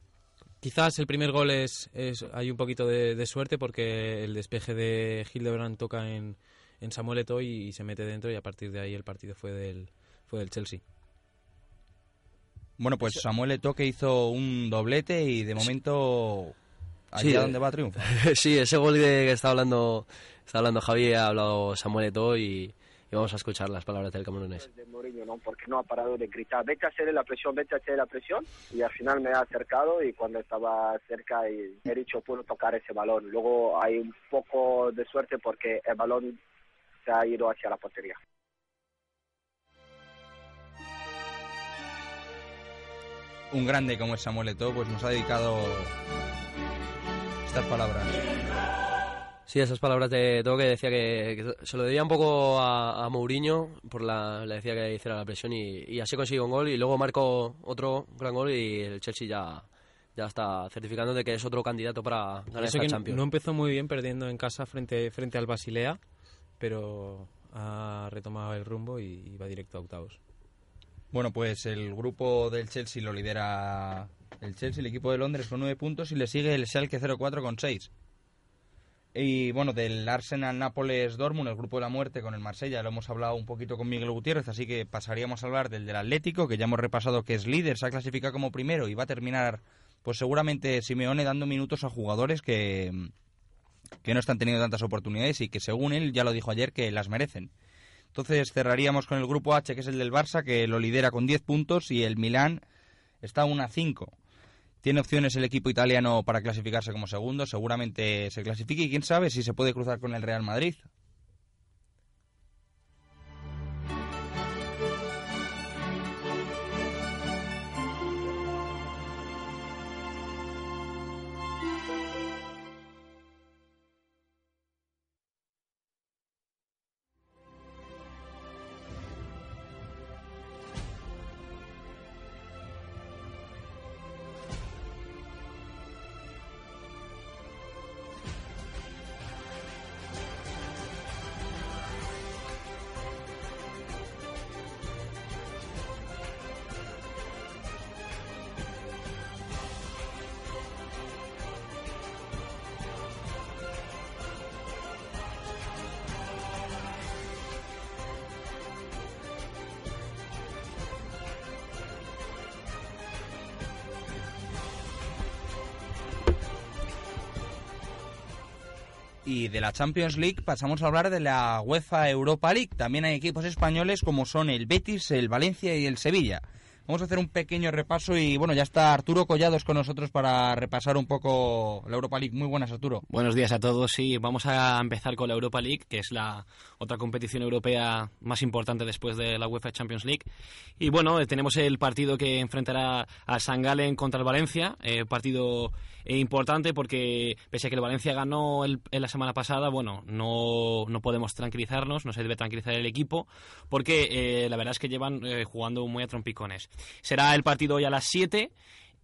Quizás el primer gol es, es hay un poquito de, suerte porque el despeje de Hildebrand toca en, en Samuel Eto'o y, se mete dentro y a partir de ahí el partido fue del, fue del Chelsea. Bueno, pues Samuel Eto'o que hizo un doblete y de momento allí Sí, a donde va triunfa. sí, ese gol de que está hablando, está hablando Javi, ha hablado Samuel Eto'o y, y vamos a escuchar las palabras del camerunés. de Mourinho, ¿no? Porque no ha parado de gritar, vete a hacerle la presión, vete a hacerle la presión. Y al final me ha acercado y cuando estaba cerca y he dicho, puedo tocar ese balón. Luego hay un poco de suerte porque el balón se ha ido hacia la portería. Un grande como es Samuel Eto'o, pues nos ha dedicado estas palabras. Sí, esas palabras de Eto'o que decía que, que se lo debía un poco a, a Mourinho, por la, le decía que hiciera la presión y, y así consiguió un gol y luego marcó otro gran gol y el Chelsea ya, ya está certificando de que es otro candidato para ganar esta Champions. no empezó muy bien perdiendo en casa frente, frente al Basilea, pero ha retomado el rumbo y va directo a octavos. Bueno, pues el grupo del Chelsea lo lidera el Chelsea, el equipo de Londres con 9 puntos y le sigue el Schalke 04 con 6. Y bueno, del Arsenal Nápoles Dortmund, el grupo de la muerte con el Marsella, lo hemos hablado un poquito con Miguel Gutiérrez, así que pasaríamos a hablar del del Atlético, que ya hemos repasado que es líder, se ha clasificado como primero y va a terminar, pues seguramente Simeone dando minutos a jugadores que, que no están teniendo tantas oportunidades y que según él, ya lo dijo ayer, que las merecen. Entonces cerraríamos con el grupo H, que es el del Barça, que lo lidera con 10 puntos y el Milán está a 5. Tiene opciones el equipo italiano para clasificarse como segundo, seguramente se clasifique y quién sabe si se puede cruzar con el Real Madrid. De la Champions League pasamos a hablar de la UEFA Europa League. También hay equipos españoles como son el Betis, el Valencia y el Sevilla. Vamos a hacer un pequeño repaso y bueno, ya está Arturo Collados con nosotros para repasar un poco la Europa League. Muy buenas, Arturo. Buenos días a todos. Sí, vamos a empezar con la Europa League, que es la otra competición europea más importante después de la UEFA Champions League. Y bueno, tenemos el partido que enfrentará al San Galen contra el Valencia, eh, partido importante porque pese a que el Valencia ganó el, en la semana pasada, bueno, no, no podemos tranquilizarnos, no se debe tranquilizar el equipo, porque eh, la verdad es que llevan eh, jugando muy a trompicones. Será el partido hoy a las 7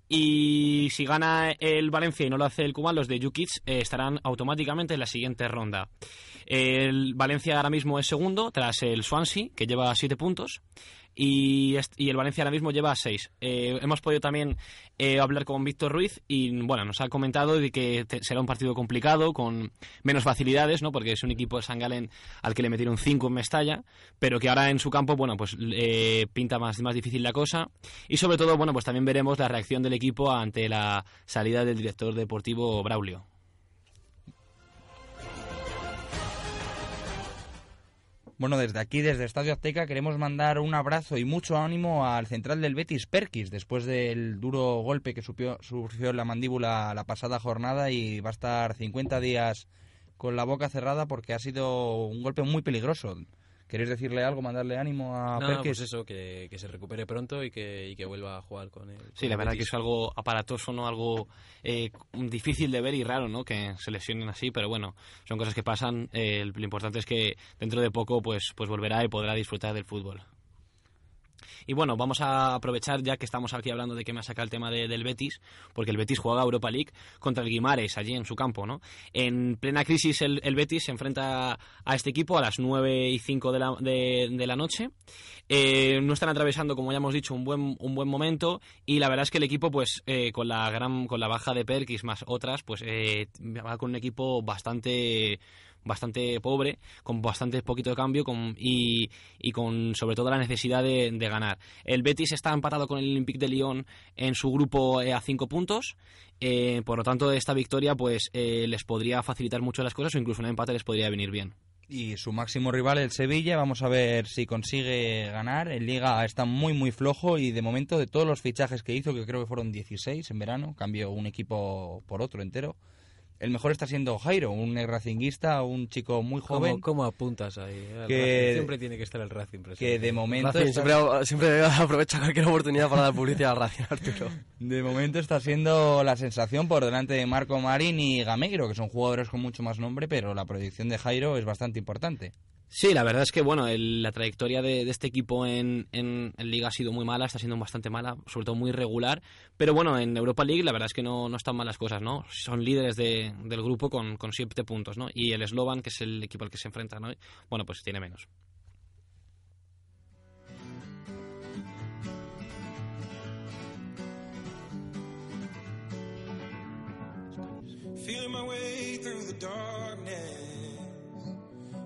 y si gana el Valencia y no lo hace el Cuban, los de Jukic eh, estarán automáticamente en la siguiente ronda. El Valencia ahora mismo es segundo, tras el Swansea, que lleva 7 puntos. Y, el Valencia ahora mismo lleva 6. hemos podido también eh, hablar con Víctor Ruiz y bueno, nos ha comentado de que será un partido complicado, con menos facilidades, ¿no? porque es un equipo de San Galen al que le metieron 5 en Mestalla, pero que ahora en su campo, bueno, pues eh, pinta más, más difícil la cosa. Y sobre todo, bueno, pues también veremos la reacción del equipo ante la salida del director deportivo Braulio. Bueno, desde aquí, desde Estadio Azteca, queremos mandar un abrazo y mucho ánimo al central del Betis, Perkis, después del duro golpe que sufrió la mandíbula la pasada jornada y va a estar 50 días con la boca cerrada porque ha sido un golpe muy peligroso. ¿Queréis decirle algo, mandarle ánimo a No, Perkis? pues eso, que, que se recupere pronto y que, y que vuelva a jugar con él. Sí, la verdad que es algo aparatoso, ¿no? Algo eh, difícil de ver y raro, ¿no? Que se lesionen así, pero bueno, son cosas que pasan. Eh, lo importante es que dentro de poco pues, pues volverá y podrá disfrutar del fútbol. Y bueno, vamos a aprovechar ya que estamos aquí hablando de que me ha sacado el tema de- del Betis, porque el Betis juega Europa League contra el Guimares allí en su campo, ¿no? En plena crisis el, Betis se enfrenta a este equipo a las 9 y 5 de la, de, de la noche. Eh, no están atravesando, como ya hemos dicho, un buen, un buen momento y la verdad es que el equipo, pues eh, con la gran con la baja de Perkis más otras, pues eh, va con un equipo bastante bastante pobre, con bastante poquito de cambio y, con sobre todo la necesidad de, ganar. El Betis está empatado con el Olympique de Lyon en su grupo eh, a cinco puntos. eh, por lo tanto, esta victoria pues eh, les podría facilitar mucho las cosas o incluso un empate les podría venir bien. Y su máximo rival, el Sevilla, vamos a ver si consigue ganar. En Liga está muy, muy flojo y de momento de todos los fichajes que hizo, que creo que fueron 16 en verano, cambió un equipo por otro entero. El mejor está siendo Jairo, un racinguista, un chico muy joven. ¿Cómo, cómo apuntas ahí? El Que- Racing Siempre tiene que estar el Racing presente. que de momento Racing está- siempre, siempre aprovecha cualquier oportunidad para dar publicidad al Racing, Arturo. De momento está siendo la sensación por delante de Marco Marín y Gameiro, que son jugadores con mucho más nombre, pero la proyección de Jairo es bastante importante. Sí, la verdad es que bueno, el- la trayectoria de, este equipo en, en- Liga ha sido muy mala, está siendo bastante mala, sobre todo muy regular. Pero bueno, en Europa League la verdad es que no, no están malas cosas, ¿no? Son líderes de- del grupo con, con siete puntos, ¿no? Y el Slovan, que es el equipo al que se enfrentan hoy, bueno, pues tiene menos. Feeling my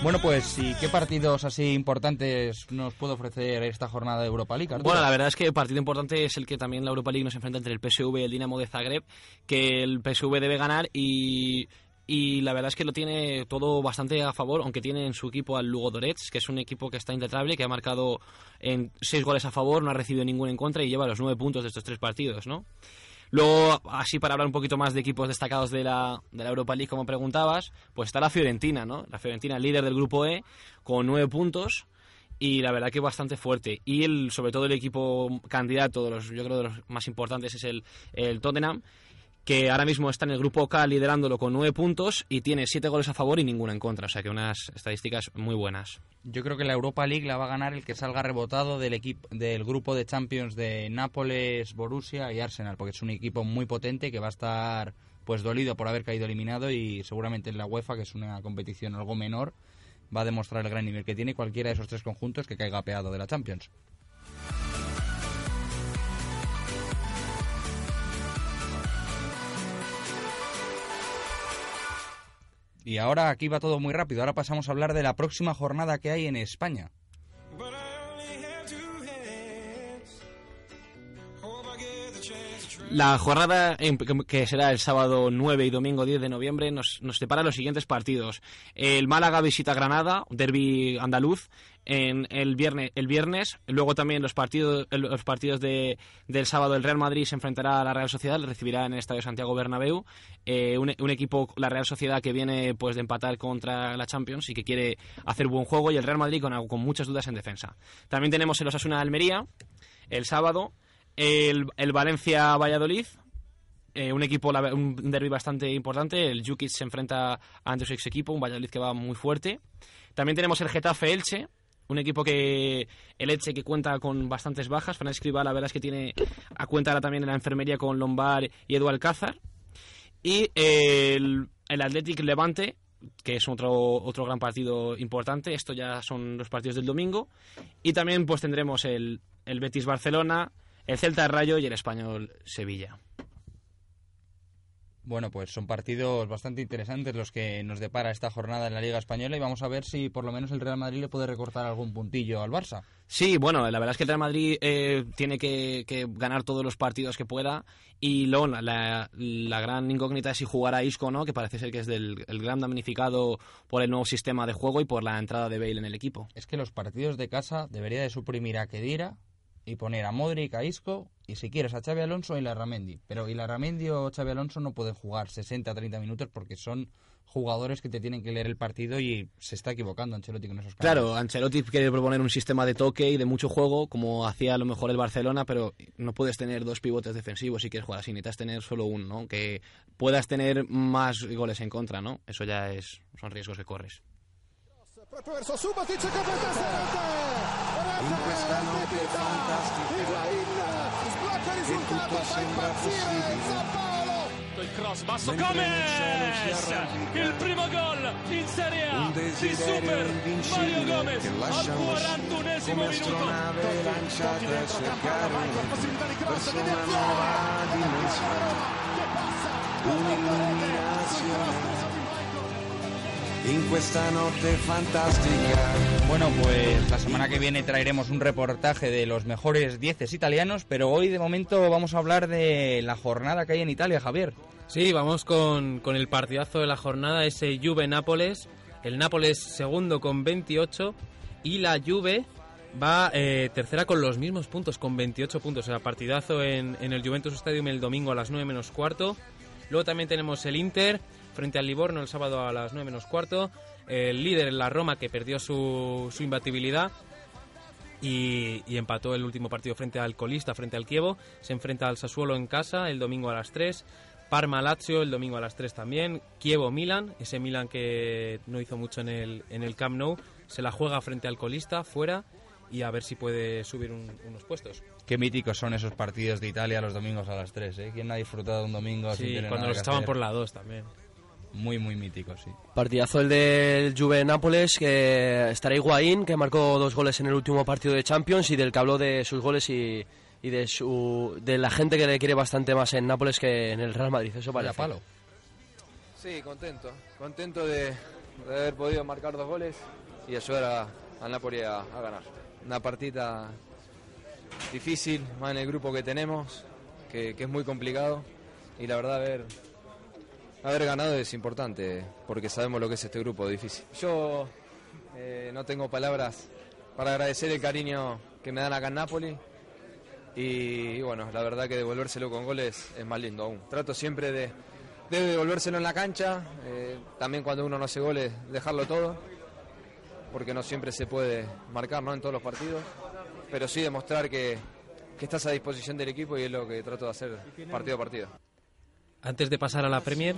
Bueno, pues, ¿y qué partidos así importantes nos puede ofrecer esta jornada de Europa League? Arturo? Bueno, la verdad es que el partido importante es el que también la Europa League nos enfrenta entre el PSV y el Dinamo de Zagreb, que el PSV debe ganar y, y la verdad es que lo tiene todo bastante a favor, aunque tiene en su equipo al Lugo Dorets, que es un equipo que está intratable, que ha marcado en seis goles a favor, no ha recibido ninguno en contra y lleva los nueve puntos de estos tres partidos, ¿no? Luego, así para hablar un poquito más de equipos destacados de la, de la Europa League, como preguntabas, pues está la Fiorentina, ¿no? La Fiorentina, líder del grupo E, con nueve puntos y la verdad que bastante fuerte. Y el, sobre todo el equipo candidato, de los, yo creo de los más importantes, es el, el Tottenham, que ahora mismo está en el grupo K liderándolo con nueve puntos y tiene siete goles a favor y ninguno en contra. O sea que unas estadísticas muy buenas. Yo creo que la Europa League la va a ganar el que salga rebotado del equipo del grupo de Champions de Nápoles, Borussia y Arsenal, porque es un equipo muy potente que va a estar pues dolido por haber caído eliminado y seguramente en la UEFA, que es una competición algo menor, va a demostrar el gran nivel que tiene cualquiera de esos tres conjuntos que caiga peado de la Champions. Y ahora aquí va todo muy rápido. Ahora pasamos a hablar de la próxima jornada que hay en España. La jornada que será el sábado 9 y domingo 10 de noviembre nos, nos separa los siguientes partidos. El Málaga visita Granada, derby andaluz, en el viernes, el viernes. Luego también los partidos, los partidos de, del sábado el Real Madrid se enfrentará a la Real Sociedad, le recibirá en el Estadio Santiago Bernabéu. Eh, un, un equipo, la Real Sociedad, que viene pues de empatar contra la Champions y que quiere hacer buen juego y el Real Madrid con, con muchas dudas en defensa. También tenemos el Osasuna Almería el sábado el, el Valencia Valladolid, eh, un equipo, un derby bastante importante. El Jukic se enfrenta ante su ex equipo, un Valladolid que va muy fuerte. También tenemos el Getafe Elche, un equipo que el Elche que cuenta con bastantes bajas. Fran Escribá, la verdad es que tiene a cuenta ahora también en la enfermería con Lombard y Edu Alcázar. Y el, el Athletic Levante, que es otro, otro gran partido importante. Esto ya son los partidos del domingo. Y también pues tendremos el, el Betis Barcelona, el Celta Rayo y el Español Sevilla. Bueno, pues son partidos bastante interesantes los que nos depara esta jornada en la Liga Española y vamos a ver si por lo menos el Real Madrid le puede recortar algún puntillo al Barça. Sí, bueno, la verdad es que el Real Madrid eh, tiene que, que ganar todos los partidos que pueda y luego la, la gran incógnita es si jugará Isco o no, que parece ser que es del, el gran damnificado por el nuevo sistema de juego y por la entrada de Bale en el equipo. Es que los partidos de casa debería de suprimir a Kedira y poner a Modric, a Isco y si quieres a Xavi Alonso y la Ramendi. Pero y la Ramendi o Xavi Alonso no pueden jugar 60-30 minutos porque son jugadores que te tienen que leer el partido y se está equivocando Ancelotti con esos cambios. Claro, Ancelotti quiere proponer un sistema de toque y de mucho juego, como hacía a lo mejor el Barcelona, pero no puedes tener dos pivotes defensivos si quieres jugar así, necesitas tener solo uno, ¿no? Que puedas tener más goles en contra, ¿no? Eso ya es son riesgos que corres. attraverso Subatic che può testa in questa notte fantastica. Higuain sblocca il risultato fa impazzire Zampaolo il cross basso Gomez! il primo gol in Serie A. Di Super Mario Gomez al 41esimo minuto. Totti dentro Campana la possibilità di cross di Dezione un'illuminazione in questa notte fantastica Bueno, pues la semana que viene traeremos un reportaje de los mejores 10 italianos, pero hoy de momento vamos a hablar de la jornada que hay en Italia, Javier. Sí, vamos con, con el partidazo de la jornada, ese Juve-Nápoles. El Nápoles segundo con 28 y la Juve va eh, tercera con los mismos puntos, con 28 puntos. O sea, partidazo en, en el Juventus Stadium el domingo a las 9 menos cuarto. Luego también tenemos el Inter frente al Livorno el sábado a las 9 menos cuarto. El líder, la Roma, que perdió su, su imbatibilidad y, y empató el último partido frente al colista, frente al Kievo. Se enfrenta al Sassuolo en casa el domingo a las 3. Parma Lazio el domingo a las 3 también. Kievo Milan, ese Milan que no hizo mucho en el, en el Camp Nou, se la juega frente al colista fuera y a ver si puede subir un- unos puestos. Qué míticos son esos partidos de Italia los domingos a las 3, ¿eh? ¿Quién ha disfrutado un domingo sin Sí, tener cuando nada los que echaban hacer? por la 2 también. Muy, muy míticos, sí. Partidazo el del Juve Nápoles, que estará Higuaín, que marcó dos goles en el último partido de Champions y del que habló de sus goles y, y de su de la gente que le quiere bastante más en Nápoles que en el Real Madrid. Eso parece. palo. Sí, contento. Contento de, de haber podido marcar dos goles y ayudar a- al Napoli a, a ganar. Una partida difícil, más en el grupo que tenemos, que, que es muy complicado. Y la verdad, haber, haber ganado es importante, porque sabemos lo que es este grupo difícil. Yo eh, no tengo palabras para agradecer el cariño que me dan acá en Napoli. Y, bueno, la verdad que devolvérselo con goles es más lindo aún. Trato siempre de, de devolvérselo en la cancha, eh, también cuando uno no hace goles, dejarlo todo, porque no siempre se puede marcar ¿no? en todos los partidos, pero sí demostrar que, que estás a disposición del equipo y es lo que trato de hacer partido a partido. Antes de pasar a la Premier,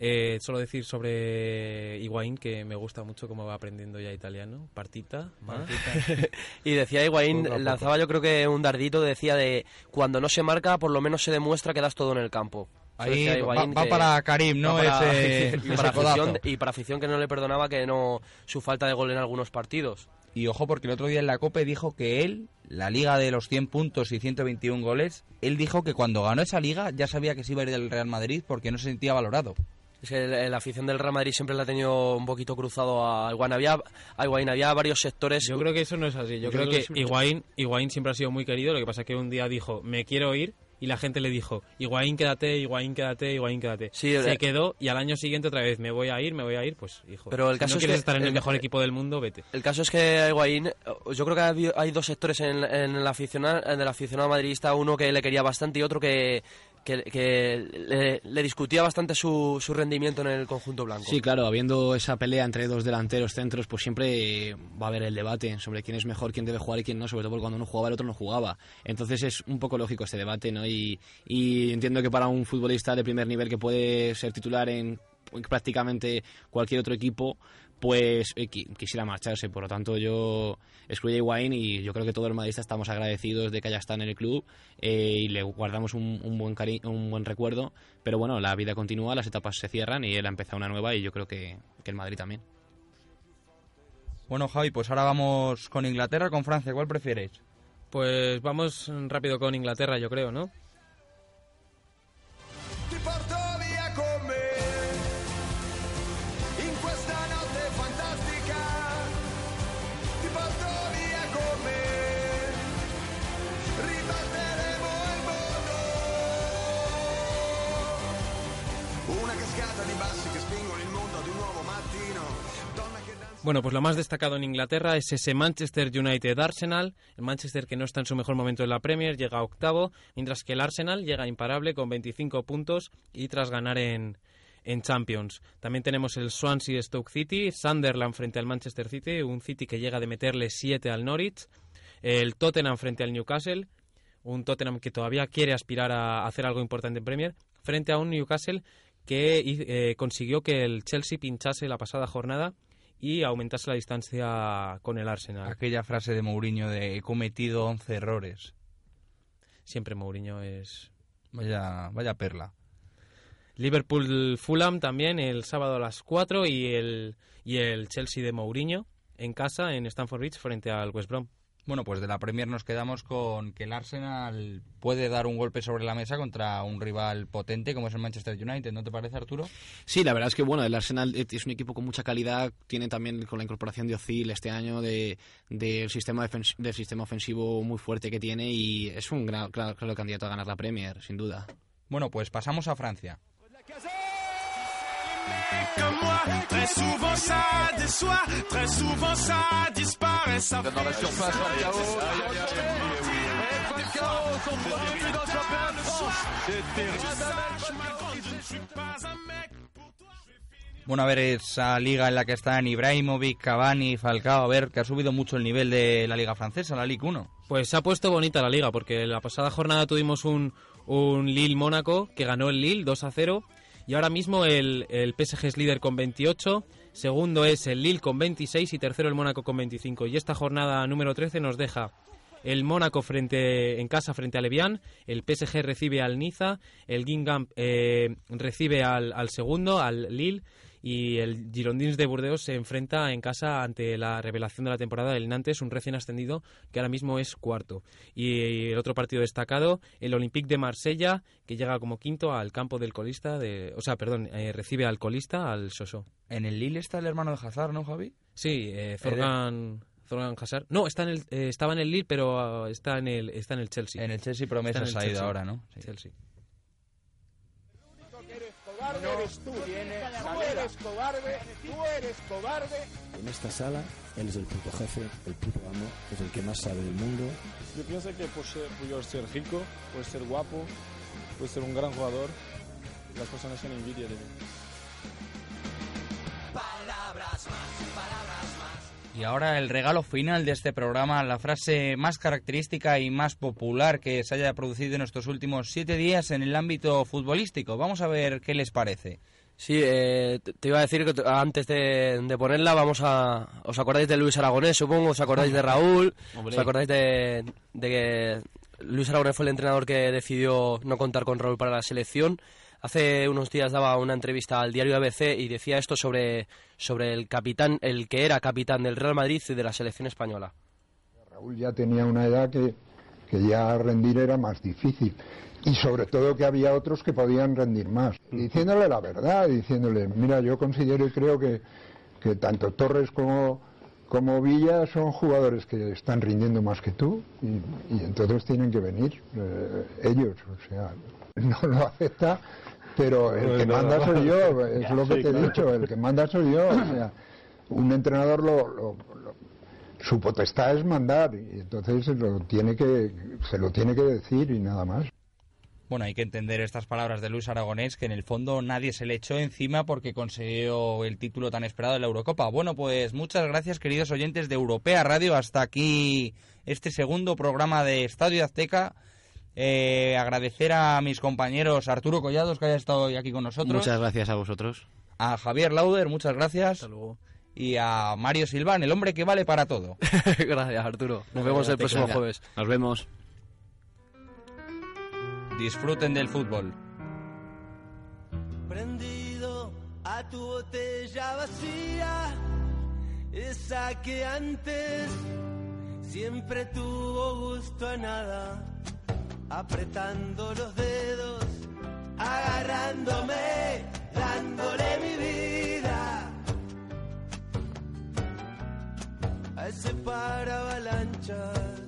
eh, solo decir sobre Higuaín que me gusta mucho cómo va aprendiendo ya italiano. Partita, más. y decía Higuaín, lanzaba yo creo que un dardito, decía de cuando no se marca, por lo menos se demuestra que das todo en el campo. Ahí decía va- va que- para Karim, ¿no? para- Ese- y, para afición, y para afición que no le perdonaba que no su falta de gol en algunos partidos. Y ojo, porque el otro día en la COPE dijo que él, la liga de los 100 puntos y 121 goles, él dijo que cuando ganó esa liga ya sabía que se iba a ir del Real Madrid porque no se sentía valorado. Es que la, afición del Real Madrid siempre la ha tenido un poquito cruzado a Higuaín. Había, a Higuaín, había varios sectores. Yo creo que eso no es así. Yo, creo, que, Higuaín, Higuaín siempre ha sido muy querido. Lo que pasa es que un día dijo, me quiero ir. Y la gente le dijo, Higuaín quédate, Higuaín quédate, Higuaín quédate. Sí, Se eh, quedó y al año siguiente otra vez, me voy a ir, me voy a ir, pues hijo. Pero el si caso no es quieres que estar en el el- mejor equipo del mundo, vete. El caso es que Higuaín, eh, yo creo que había- hay dos sectores en, en el aficionado, en el aficionado madridista, uno que le quería bastante y otro que, que, le, discutía bastante su, rendimiento en el conjunto blanco. Sí, claro, habiendo esa pelea entre dos delanteros centros, pues siempre va a haber el debate sobre quién es mejor, quién debe jugar y quién no, sobre todo porque cuando uno jugaba el otro no jugaba. Entonces es un poco lógico este debate, ¿no? Y, y entiendo que para un futbolista de primer nivel que puede ser titular en prácticamente cualquier otro equipo, pues eh, qui- quisiera marcharse. Por lo tanto, yo excluyo a Higuaín y yo creo que todos los madridistas estamos agradecidos de que haya estado en el club eh, y le guardamos un, un buen cari- un buen recuerdo. Pero bueno, la vida continúa, las etapas se cierran y él ha empezado una nueva y yo creo que, que el Madrid también. Bueno, Javi, pues ahora vamos con Inglaterra o con Francia. ¿Cuál prefieres? Pues vamos rápido con Inglaterra, yo creo, ¿no? Bueno, pues lo más destacado en Inglaterra es ese Manchester United Arsenal. El Manchester que no está en su mejor momento en la Premier llega a octavo, mientras que el Arsenal llega imparable con 25 puntos y tras ganar en, en Champions. También tenemos el Swansea Stoke City, Sunderland frente al Manchester City, un City que llega de meterle 7 al Norwich, el Tottenham frente al Newcastle, un Tottenham que todavía quiere aspirar a hacer algo importante en Premier, frente a un Newcastle que eh, consiguió que el Chelsea pinchase la pasada jornada y aumentase la distancia con el Arsenal. Aquella frase de Mourinho de he cometido 11 errores. Siempre Mourinho es... Vaya, vaya perla. Liverpool-Fulham también el sábado a las 4 y el, y el Chelsea de Mourinho en casa en Stamford Bridge frente al West Brom. Bueno, pues de la Premier nos quedamos con que el Arsenal puede dar un golpe sobre la mesa contra un rival potente como es el Manchester United, ¿no te parece, Arturo? Sí, la verdad es que bueno, el Arsenal es un equipo con mucha calidad, tiene también con la incorporación de Ozil este año de, del sistema del sistema ofensivo muy fuerte que tiene y es un gran, claro, claro candidato a ganar la Premier, sin duda. Bueno, pues pasamos a Francia. Très souvent ça déçoit, très souvent ça disparaît, ça Dans la surface, Bueno, a ver esa liga en la que están Ibrahimovic, Cavani, Falcao, a ver que ha subido mucho el nivel de la liga francesa, la Ligue 1. Pues se ha puesto bonita la liga, porque la pasada jornada tuvimos un, un Lille-Mónaco que ganó el Lille 2 a 0. Y ahora mismo el, el PSG es líder con 28, segundo es el Lille con 26 y tercero el Mónaco con 25. Y esta jornada número 13 nos deja el Mónaco frente, en casa frente al Evian, el PSG recibe al Niza, el Guingamp eh, recibe al, al segundo, al Lille, y el Girondins de Burdeos se enfrenta en casa ante la revelación de la temporada del Nantes, un recién ascendido que ahora mismo es cuarto. Y el otro partido destacado, el Olympique de Marsella, que llega como quinto al campo del colista, de, o sea, perdón, eh, recibe al colista, al Soso. En el Lille está el hermano de Hazard, ¿no, Javi? Sí, eh, Zorgan, Zorgan Hazard. No, está en el, eh, estaba en el Lille, pero ah, está en el, está en el Chelsea. En el Chelsea promesas Está ha ido ahora, ¿no? Sí. Chelsea. No eres tú, tú eres cobarde, tú eres cobarde. En esta sala, él es el puto jefe, el puto amo, es el que más sabe del mundo. Yo pienso que por ser, por ser rico, por ser guapo, por ser un gran jugador, las personas tienen envidia de mí. Y ahora el regalo final de este programa, la frase más característica y más popular que se haya producido en estos últimos siete días en el ámbito futbolístico. Vamos a ver qué les parece. Sí, eh, te iba a decir que antes de, de ponerla vamos a... ¿Os acordáis de Luis Aragonés, supongo? ¿Os acordáis de Raúl? Hombre. ¿Os acordáis de, de que Luis Aragonés fue el entrenador que decidió no contar con Raúl para la selección? Hace unos días daba una entrevista al diario ABC y decía esto sobre, sobre el capitán, el que era capitán del Real Madrid y de la selección española. Raúl ya tenía una edad que, que ya rendir era más difícil. Y sobre todo que había otros que podían rendir más. Diciéndole la verdad, diciéndole, mira, yo considero y creo que, que tanto Torres como, como Villa son jugadores que están rindiendo más que tú y, y entonces tienen que venir eh, ellos. O sea, no lo acepta, pero el que manda soy yo, es lo que Sí, te he dicho, el que manda soy yo. O sea, un entrenador lo- lo- su potestad es mandar y entonces se lo tiene que se lo tiene que decir y nada más. Bueno, hay que entender estas palabras de Luis Aragonés, que en el fondo nadie se le echó encima porque consiguió el título tan esperado de la Eurocopa. Bueno, pues muchas gracias, queridos oyentes de Europea Radio. Hasta aquí este segundo programa de Estadio Azteca. Eh, agradecer a mis compañeros Arturo Collados, que haya estado hoy aquí con nosotros. Muchas gracias a vosotros. A Javier Lauder, muchas gracias. Y a Mario Silván, el hombre que vale para todo. Gracias, Arturo. Nos vemos el próximo jueves. Nos vemos. Disfruten del fútbol. prendido a tu botella vacía, esa que antes siempre tuvo gusto a nada, apretando los dedos, agarrándome, dándole mi vida a ese para avalanchas.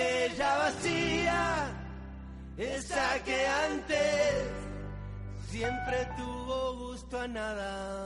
Botella vacía, esa que antes siempre tuvo gusto a nada.